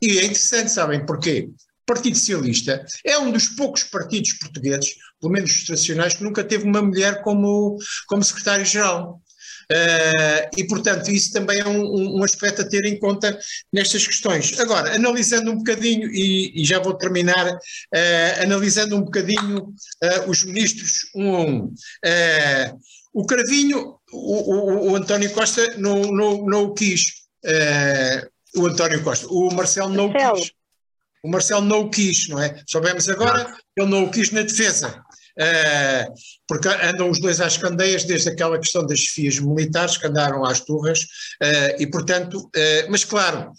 E é interessante, sabem porquê? O Partido Socialista é um dos poucos partidos portugueses, pelo menos os tradicionais, que nunca teve uma mulher como, como secretário-geral. Uh, e, portanto, isso também é um, um, aspecto a ter em conta nestas questões. Agora, analisando um bocadinho, e, e já vou terminar, uh, analisando um bocadinho uh, os ministros um a um. o Cravinho, o, o, o, António Costa não, não, não o quis. o António Costa, o Marcelo não o quis. O Marcelo não o quis, não é? Soubemos agora, ele não o quis na defesa. Uh, porque andam os dois às candeias desde aquela questão das chefias militares que andaram às turras, uh, e portanto, uh, mas claro,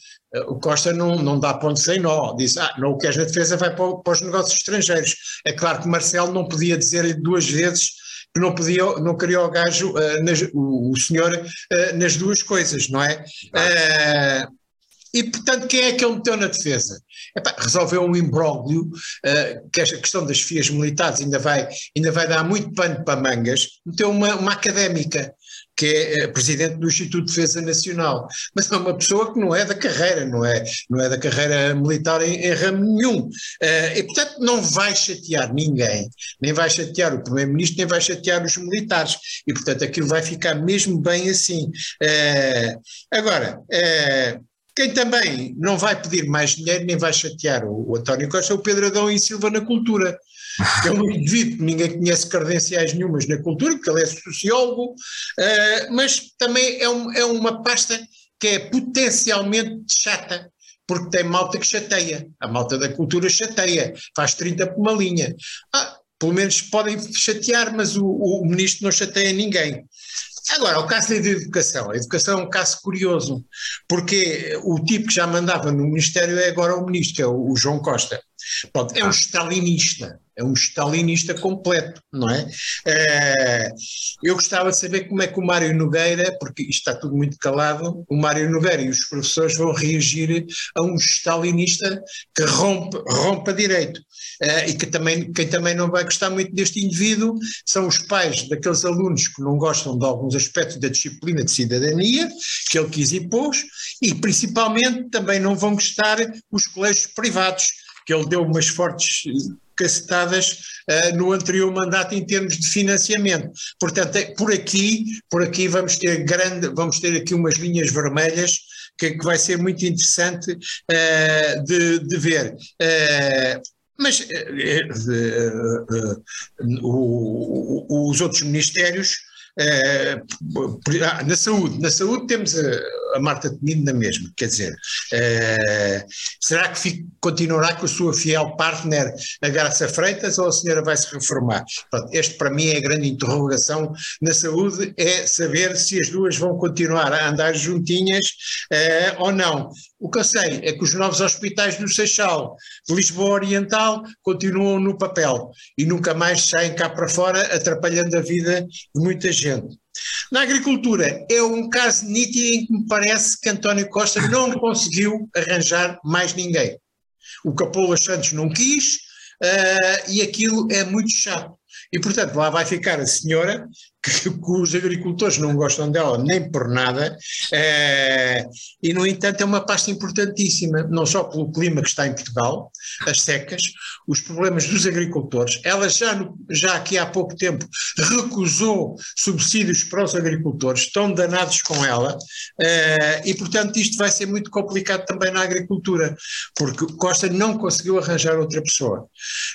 o Costa não, não dá ponto sem nó, diz, ah, não o queres na defesa, vai para, para os negócios estrangeiros. É claro que Marcelo não podia dizer duas vezes que não podia, não queria o gajo, nas, o, o, senhor, nas duas coisas, não é? E, portanto, quem é que ele meteu na defesa? Epá, resolveu um imbróglio, uh, que esta questão das FIAs militares ainda vai, ainda vai dar muito pano para mangas, meteu uma, uma académica, que é uh, presidente do Instituto de Defesa Nacional, mas é uma pessoa que não é da carreira, não é, não é da carreira militar em, em ramo nenhum. Uh, e, portanto, não vai chatear ninguém, nem vai chatear o Primeiro-Ministro, nem vai chatear os militares. E, portanto, aquilo vai ficar mesmo bem assim. agora, quem também não vai pedir mais dinheiro nem vai chatear o, o António Costa é o Pedro Adão e Silva na cultura. É um indivíduo que ninguém conhece credenciais nenhumas na cultura, porque ele é sociólogo, uh, mas também é, um, é uma pasta que é potencialmente chata, porque tem malta que chateia. A malta da cultura chateia, faz 30 por uma linha. Ah, pelo menos podem chatear, mas o, o ministro não chateia ninguém. Agora, o caso da educação. A educação é um caso curioso, porque o tipo que já mandava no Ministério é agora o ministro, que é o, João Costa. Pronto, é um stalinista, é um stalinista completo, não é? é? Eu gostava de saber como é que o Mário Nogueira, porque isto está tudo muito calado, o Mário Nogueira e os professores vão reagir a um stalinista que rompe, rompe direito. Uh, e que também, quem também não vai gostar muito deste indivíduo são os pais daqueles alunos que não gostam de alguns aspectos da disciplina de cidadania que ele quis impor e principalmente também não vão gostar os colégios privados que ele deu umas fortes cacetadas uh, no anterior mandato em termos de financiamento. Portanto, é, por aqui, por aqui vamos ter grande, vamos ter aqui umas linhas vermelhas que, que vai ser muito interessante uh, de, de, ver. Uh, mas os outros ministérios é, ah, na saúde, na saúde temos a, a Marta Temido na mesma, quer dizer, é, será que continuará com a sua fiel partner, a Graça Freitas, ou a senhora vai se reformar? Pronto, este para mim é a grande interrogação na saúde, é saber se as duas vão continuar a andar juntinhas é, ou não. O que eu sei é que os novos hospitais do Seixal, de Lisboa Oriental, continuam no papel e nunca mais saem cá para fora, atrapalhando a vida de muita gente. Na agricultura, é um caso nítido em que me parece que António Costa não conseguiu arranjar mais ninguém. O Capola Santos não quis uh, e aquilo é muito chato. E, portanto, lá vai ficar a senhora, que, que os agricultores não gostam dela nem por nada, é, e, no entanto, é uma pasta importantíssima, não só pelo clima que está em Portugal, as secas, os problemas dos agricultores. Ela já, já aqui há pouco tempo recusou subsídios para os agricultores, estão danados com ela, é, e, portanto, isto vai ser muito complicado também na agricultura, porque Costa não conseguiu arranjar outra pessoa.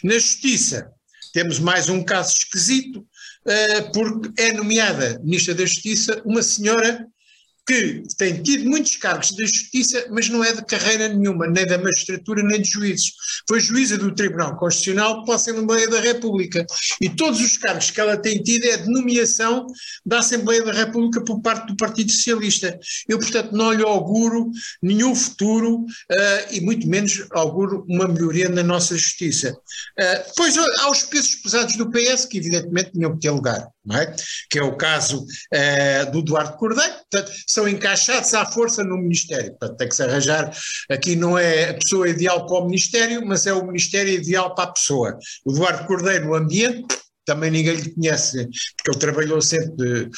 Na justiça, temos mais um caso esquisito, uh, porque é nomeada Ministra da Justiça uma senhora que tem tido muitos cargos da justiça, mas não é de carreira nenhuma, nem da magistratura, nem de juízes. Foi juíza do Tribunal Constitucional pela Assembleia da República. E todos os cargos que ela tem tido é de nomeação da Assembleia da República por parte do Partido Socialista. Eu, portanto, não lhe auguro nenhum futuro uh, e muito menos auguro uma melhoria na nossa justiça. Uh, depois há os pesos pesados do PS, que evidentemente tinham que ter lugar é? que é o caso uh, do Eduardo Cordeiro, portanto, são encaixados à força no Ministério. Portanto, tem que se arranjar, aqui não é a pessoa ideal para o Ministério, mas é o Ministério ideal para a pessoa. O Eduardo Cordeiro no ambiente, também ninguém lhe conhece, porque ele trabalhou sempre,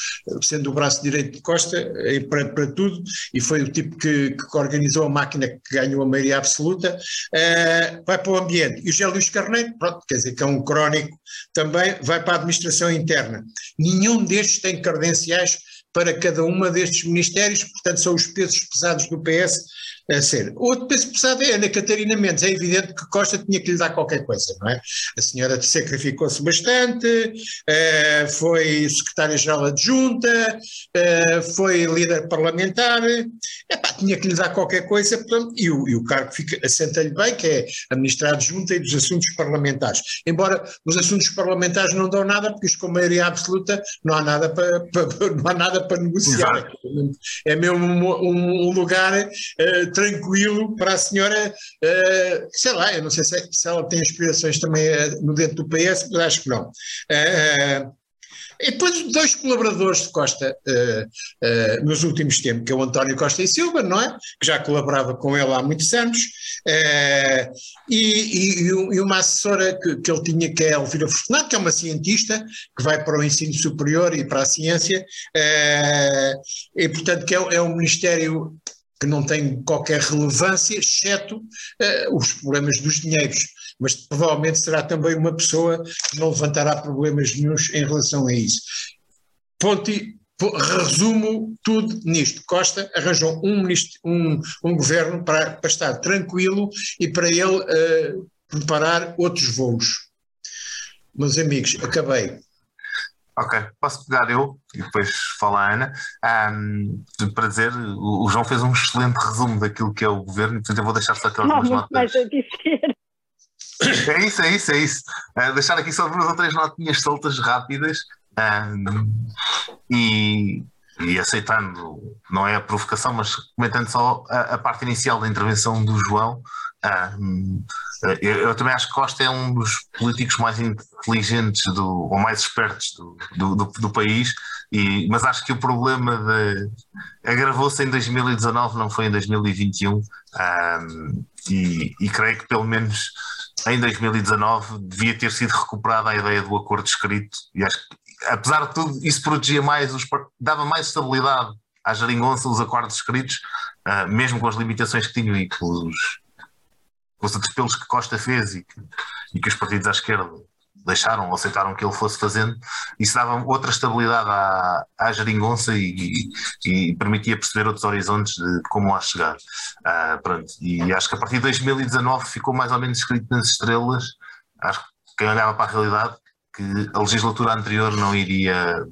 sendo o braço direito de Costa, para, para tudo, e foi o tipo que, que, organizou a máquina que ganhou a maioria absoluta, uh, vai para o ambiente. E o Gélio Carneiro, pronto, quer dizer que é um crónico também, vai para a administração interna. Nenhum destes tem credenciais para cada uma destes ministérios, portanto são os pesos pesados do PS a ser. Outro peso pesado é Ana Catarina Mendes. É evidente que Costa tinha que lhe dar qualquer coisa, não é? A senhora sacrificou-se bastante, eh, foi secretária-geral adjunta, eh, foi líder parlamentar, epá, tinha que lhe dar qualquer coisa, portanto, e, o, e o cargo fica, assenta-lhe bem, que é administrar adjunta e dos assuntos parlamentares. Embora os assuntos parlamentares não dão nada, porque isto com maioria absoluta não há nada para, para não há nada para negociar. Exato. É mesmo um, um lugar uh, tranquilo para a senhora, uh, sei lá, eu não sei se, se ela tem aspirações também uh, no dentro do PS, mas acho que não. Uh, e depois dois colaboradores de Costa uh, uh, nos últimos tempos, que é o António Costa e Silva, não é? Que já colaborava com ele há muitos anos, uh, e, e, e, uma assessora que, que, ele tinha, que é a Elvira Fortunato, que é uma cientista, que vai para o ensino superior e para a ciência, e portanto que é, é um ministério que não tem qualquer relevância, exceto uh, os problemas dos dinheiros. Mas provavelmente será também uma pessoa que não levantará problemas nenhums em relação a isso. Ponto resumo tudo nisto. Costa arranjou um, um, um governo para, para, estar tranquilo e para ele uh, preparar outros voos. Meus amigos, acabei. Ok, posso pegar eu e depois falar a Ana. Um, para dizer, o, João fez um excelente resumo daquilo que é o governo, portanto eu vou deixar só aquelas duas notas. Mais a dizer. É isso, é isso, é isso. Uh, deixar aqui só duas ou três notinhas soltas, rápidas, um, e, e, aceitando, não é a provocação, mas comentando só a, a parte inicial da intervenção do João. Um, eu, eu, também acho que Costa é um dos políticos mais inteligentes do, ou mais espertos do, do, do, do país, e, mas acho que o problema de, agravou-se em 2019, não foi em 2021, um, e, e creio que pelo menos em 2019 devia ter sido recuperada a ideia do acordo escrito, e acho que, apesar de tudo, isso protegia mais, os, dava mais estabilidade à geringonça os acordos escritos, uh, mesmo com as limitações que tinham e pelos com os atropelos que Costa fez e que, e que os partidos à esquerda deixaram ou aceitaram que ele fosse fazendo, isso dava outra estabilidade à, à geringonça e, e, e, permitia perceber outros horizontes de como lá chegar. Uh, pronto. E acho que a partir de 2019 ficou mais ou menos escrito nas estrelas, acho que quem olhava para a realidade, que a legislatura anterior não iria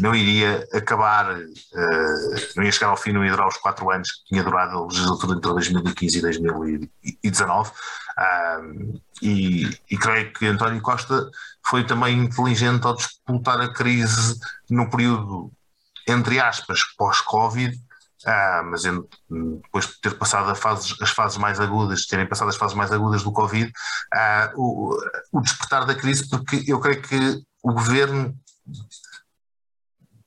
não iria acabar, uh, não ia chegar ao fim, não ia durar os quatro anos que tinha durado a legislatura entre 2015 e 2019. Uh, e, e, creio que António Costa foi também inteligente ao disputar a crise no período, entre aspas, pós-Covid, ah, mas depois de ter passado as fases mais agudas, terem passado as fases mais agudas do Covid, ah, o, o despertar da crise, porque eu creio que o governo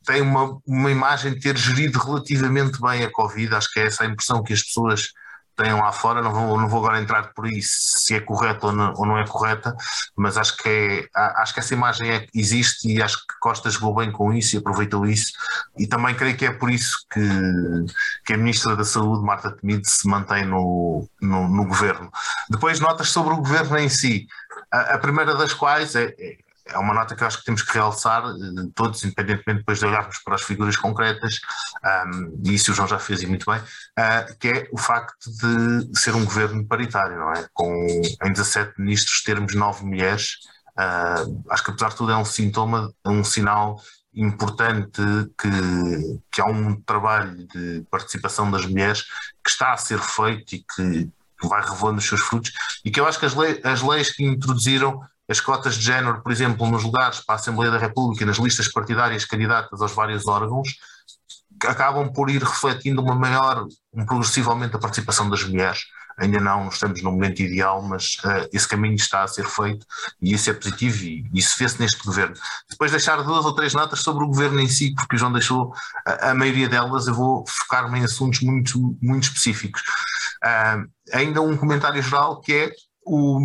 tem uma, uma imagem de ter gerido relativamente bem a Covid, acho que é essa a impressão que as pessoas têm lá fora, não vou, não vou agora entrar por aí se é correta ou não, ou não é correta, mas acho que, é, acho que essa imagem é, existe e acho que Costa jogou bem com isso e aproveitou isso. E também creio que é por isso que, que a Ministra da Saúde, Marta Temido, se mantém no, no, no governo. Depois notas sobre o governo em si, a, a primeira das quais é, é é uma nota que eu acho que temos que realçar, eh, todos, independentemente depois de olharmos para as figuras concretas, um, e isso o João já fez e muito bem, uh, que é o facto de ser um governo paritário, não é? Com em 17 ministros termos 9 mulheres, uh, acho que apesar de tudo é um sintoma, é um sinal importante que, que há um trabalho de participação das mulheres que está a ser feito e que vai revelando os seus frutos, e que eu acho que as, leis, as leis que introduziram as cotas de género, por exemplo, nos lugares para a Assembleia da República, nas listas partidárias candidatas aos vários órgãos, acabam por ir refletindo uma maior, um progressivo aumento da participação das mulheres. Ainda não estamos no momento ideal, mas uh, esse caminho está a ser feito e isso é positivo e isso vê-se neste governo. Depois deixar duas ou três notas sobre o governo em si, porque o João deixou a, a maioria delas, eu vou focar-me em assuntos muito, muito específicos. Uh, ainda um comentário geral que é o,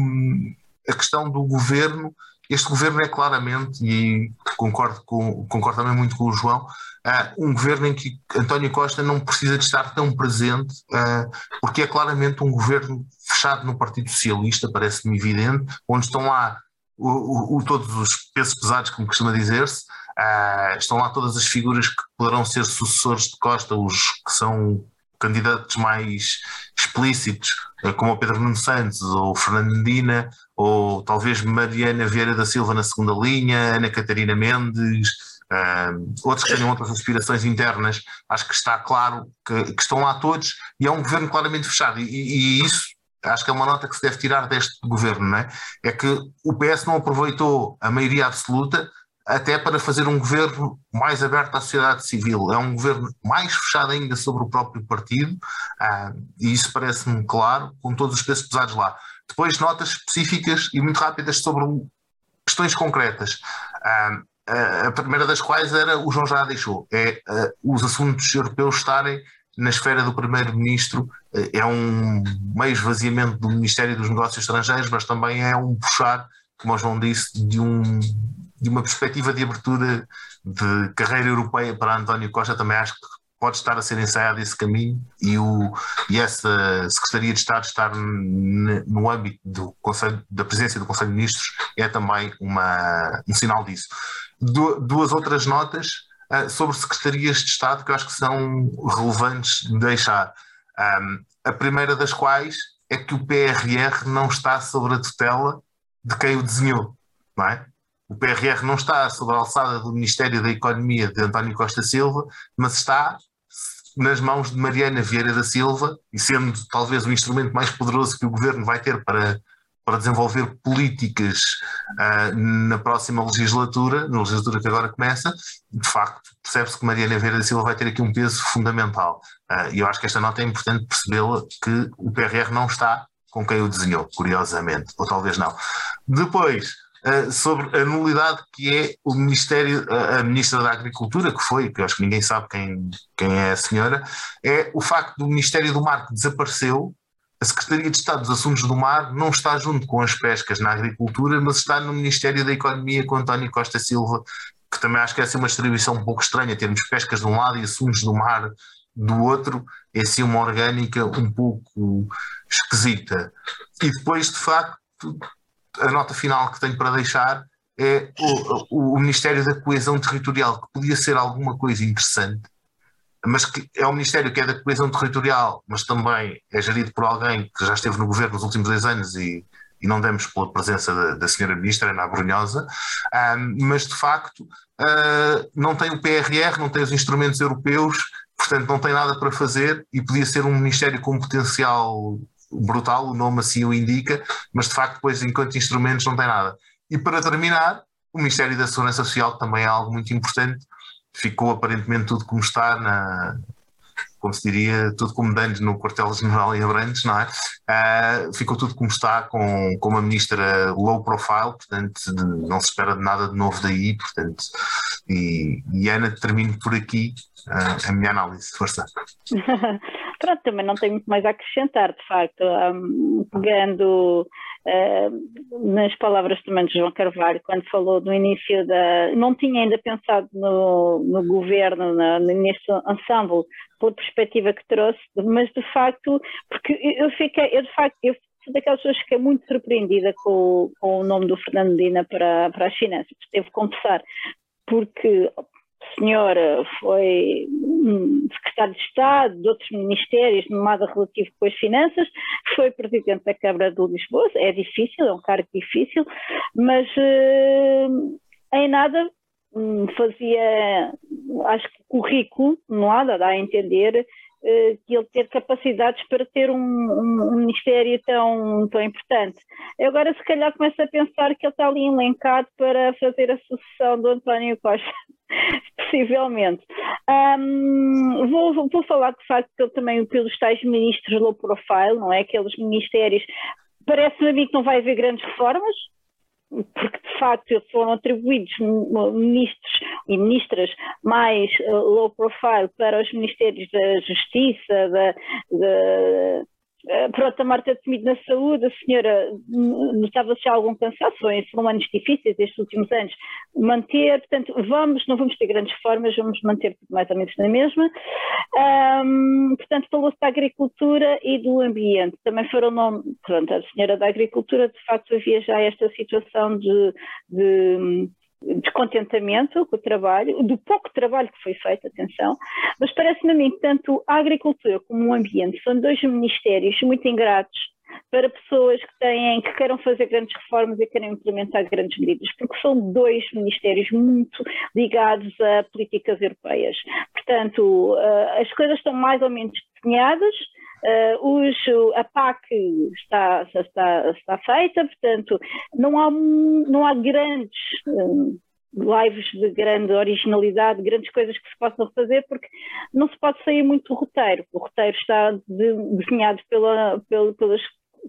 a questão do governo, este governo é claramente, e concordo, com, concordo também muito com o João, uh, um governo em que António Costa não precisa de estar tão presente, uh, porque é claramente um governo fechado no Partido Socialista, parece-me evidente, onde estão lá o, o, todos os pesos pesados, como costuma dizer-se, uh, estão lá todas as figuras que poderão ser sucessores de Costa, os que são candidatos mais explícitos, como o Pedro Nuno Santos ou Fernandina, ou talvez Mariana Vieira da Silva na segunda linha, Ana Catarina Mendes, uh, outros que tenham outras aspirações internas, acho que está claro que, que estão lá todos e é um governo claramente fechado. E, e, isso acho que é uma nota que se deve tirar deste governo, não é? É que o PS não aproveitou a maioria absoluta até para fazer um governo mais aberto à sociedade civil. É um governo mais fechado ainda sobre o próprio partido, e isso parece-me claro, com todos os pesos pesados lá. Depois, notas específicas e muito rápidas sobre questões concretas. a primeira das quais era, o João já deixou, é os assuntos europeus estarem na esfera do Primeiro-Ministro. É um meio esvaziamento do Ministério dos Negócios Estrangeiros, mas também é um puxar, como o João disse, de, um, de uma perspectiva de abertura de carreira europeia para António Costa. Também acho que pode estar a ser ensaiado esse caminho e, o, e essa Secretaria de Estado estar no âmbito do Conselho, da presença do Conselho de Ministros é também uma, um sinal disso. Du, duas outras notas uh, sobre secretarias de Estado que eu acho que são relevantes de deixar. Um, a primeira das quais é que o PRR não está sobre a tutela de quem o desenhou, não é? O PRR não está sob a alçada do Ministério da Economia de António Costa Silva, mas está nas mãos de Mariana Vieira da Silva e sendo talvez o instrumento mais poderoso que o governo vai ter para, para desenvolver políticas uh, na próxima legislatura, na legislatura que agora começa, de facto percebe-se que Mariana Vieira da Silva vai ter aqui um peso fundamental. Uh, e eu acho que esta nota é importante percebê-la que o PRR não está com quem o desenhou, curiosamente, ou talvez não. Depois, uh, sobre a nulidade que é o Ministério, uh, a Ministra da Agricultura, que foi, que eu acho que ninguém sabe quem, quem é a senhora, é o facto do Ministério do Mar que desapareceu, a Secretaria de Estado dos Assuntos do Mar não está junto com as pescas na agricultura, mas está no Ministério da Economia com António Costa Silva, que também acho que é uma distribuição um pouco estranha, termos pescas de um lado e assuntos do mar do outro é assim uma orgânica um pouco esquisita. E depois, de facto, a nota final que tenho para deixar é o, o Ministério da Coesão Territorial, que podia ser alguma coisa interessante, mas que é um Ministério que é da coesão territorial, mas também é gerido por alguém que já esteve no governo nos últimos 10 anos e, e não demos pela presença da, da senhora Ministra, Ana Brunhosa, um, mas de facto uh, não tem o PRR, não tem os instrumentos europeus, portanto não tem nada para fazer e podia ser um Ministério com potencial brutal, o nome assim o indica, mas de facto depois enquanto instrumentos não tem nada. E para terminar, o Ministério da Segurança Social também é algo muito importante, ficou aparentemente tudo como está na, como se diria, tudo como dantes no quartel-general em Abrantes, não é? Uh, ficou tudo como está, com, com uma ministra low profile, portanto não se espera de nada de novo daí, portanto, e, e Ana, termino por aqui uh, a minha análise, força. Pronto, também não tenho muito mais a acrescentar, de facto, um, pegando uh, nas palavras também de João Carvalho, quando falou do início da. Não tinha ainda pensado no, no governo, na, neste ensemble, pela perspectiva que trouxe, mas de facto, porque eu fiquei, eu de facto, eu daquelas pessoas que fiquei muito surpreendida com, com o nome do Fernando Medina para, para as finanças, devo confessar, porque senhora foi secretário de Estado de outros ministérios, nada relativo com as finanças, foi presidente da Câmara de Lisboa, é difícil, é um cargo difícil, mas uh, em nada um, fazia, acho que currículo, há, dá a entender uh, que ele ter capacidades para ter um, um, um, ministério tão, tão importante. Agora se calhar começo a pensar que ele está ali elencado para fazer a sucessão do António Costa. Possivelmente. Um, vou, vou falar de facto também pelos tais ministros low profile, não é? Aqueles ministérios. Parece-me a mim que não vai haver grandes reformas, porque de facto foram atribuídos ministros e ministras mais uh, low profile para os ministérios da Justiça, da, da eh, pronto, a Marta Temido na saúde, a senhora notava-se algum cansaço, foram anos difíceis estes últimos anos, manter, portanto, vamos, não vamos ter grandes reformas, vamos manter mais ou menos na mesma. Um, portanto, falou-se da agricultura e do ambiente, também foram nome, pronto, a senhora da agricultura, de facto havia já esta situação de, de descontentamento com o trabalho, do pouco trabalho que foi feito, atenção, mas parece-me a mim que tanto a agricultura como o ambiente são dois ministérios muito ingratos para pessoas que têm, que queiram fazer grandes reformas e querem implementar grandes medidas, porque são dois ministérios muito ligados a políticas europeias. Portanto, eh, as coisas estão mais ou menos desenhadas, Uh, os, a PAC está, está, está feita, portanto, não há, não há grandes um, lives de grande originalidade, grandes coisas que se possam fazer, porque não se pode sair muito do roteiro. O roteiro está de, desenhado pela, pela, pelas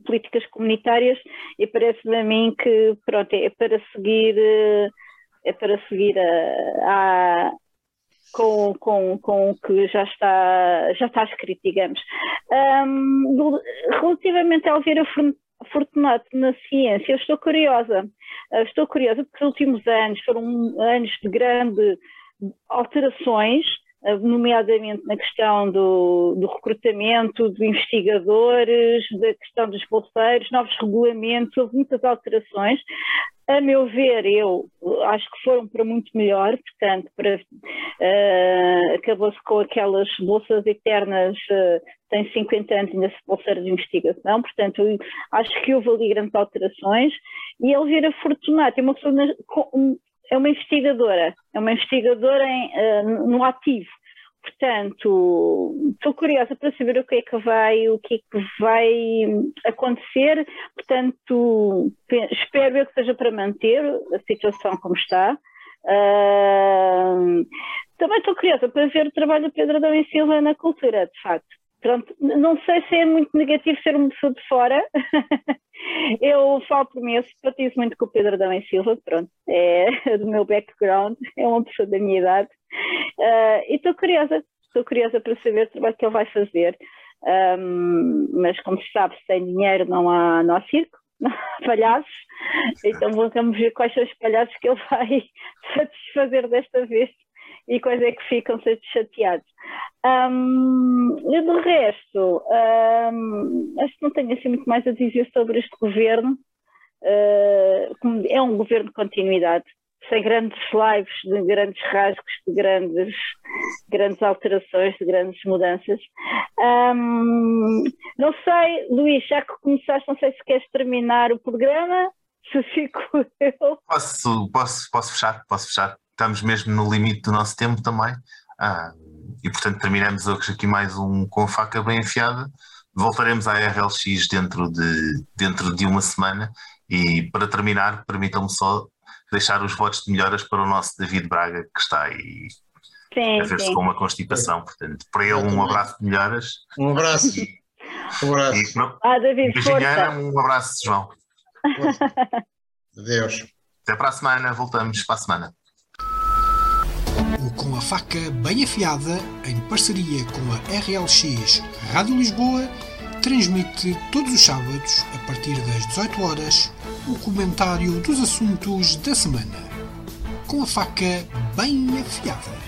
políticas comunitárias e parece-me a mim que pronto, é para seguir eh, é para seguir a com, com, com o que já está, já está escrito, digamos. Um, relativamente a Elvira Fortunato na ciência, eu estou curiosa. Uh, estou curiosa porque os últimos anos foram anos de grandes alterações, uh, nomeadamente na questão do, do recrutamento de investigadores, da questão dos bolseiros, novos regulamentos, houve muitas alterações a meu ver, eu acho que foram para muito melhor, portanto, uh, acabou-se com aquelas bolsas eternas, uh, tem 50 anos ainda se de investigação, portanto, acho que houve ali grandes alterações, e Elvira Fortunato é uma pessoa, é uma investigadora, é uma investigadora em, uh, no ativo, Portanto, estou curiosa para saber o que é que vai, o que é que vai acontecer. Portanto, espero eu que seja para manter a situação como está. Uh, também estou curiosa para ver o trabalho do Pedro Adão e Silva na cultura, de facto. Pronto, não sei se é muito negativo ser uma pessoa de fora. eu falo por mim, eu simpatizo muito com o Pedro Adão Silva, pronto, é do meu background, é uma pessoa da minha idade. Uh, e estou curiosa, estou curiosa para saber o trabalho que ele vai fazer. Um, mas como se sabe, sem dinheiro não há, não há circo, não há palhaços, então vamos ver quais são os palhaços que ele vai satisfazer desta vez e quais é que ficam chateados. Um, de resto, um, acho que não tenho assim muito mais a dizer sobre este governo. Uh, é um governo de continuidade, sem grandes lives, de grandes rasgos, de grandes, grandes alterações, de grandes mudanças. Um, não sei, Luís, já que começaste, não sei se queres terminar o programa, se fico eu. Posso, posso, posso fechar, posso fechar. Estamos mesmo no limite do nosso tempo também. Ah, e portanto terminamos hoje aqui mais um com a faca bem afiada. Voltaremos à RLX dentro de, dentro de uma semana e para terminar, permitam-me só deixar os votos de melhoras para o nosso David Braga, que está aí sim, a ver-se com uma constipação. Portanto, para ele, um abraço de melhoras. Um abraço. Um abraço. E, ah, David, força. um abraço, João. Adeus. Até para a semana, voltamos para a semana. Com a Faca Bem Afiada, em parceria com a RLX Rádio Lisboa, transmite todos os sábados, a partir das 18 horas, o comentário dos assuntos da semana. Com a faca bem afiada.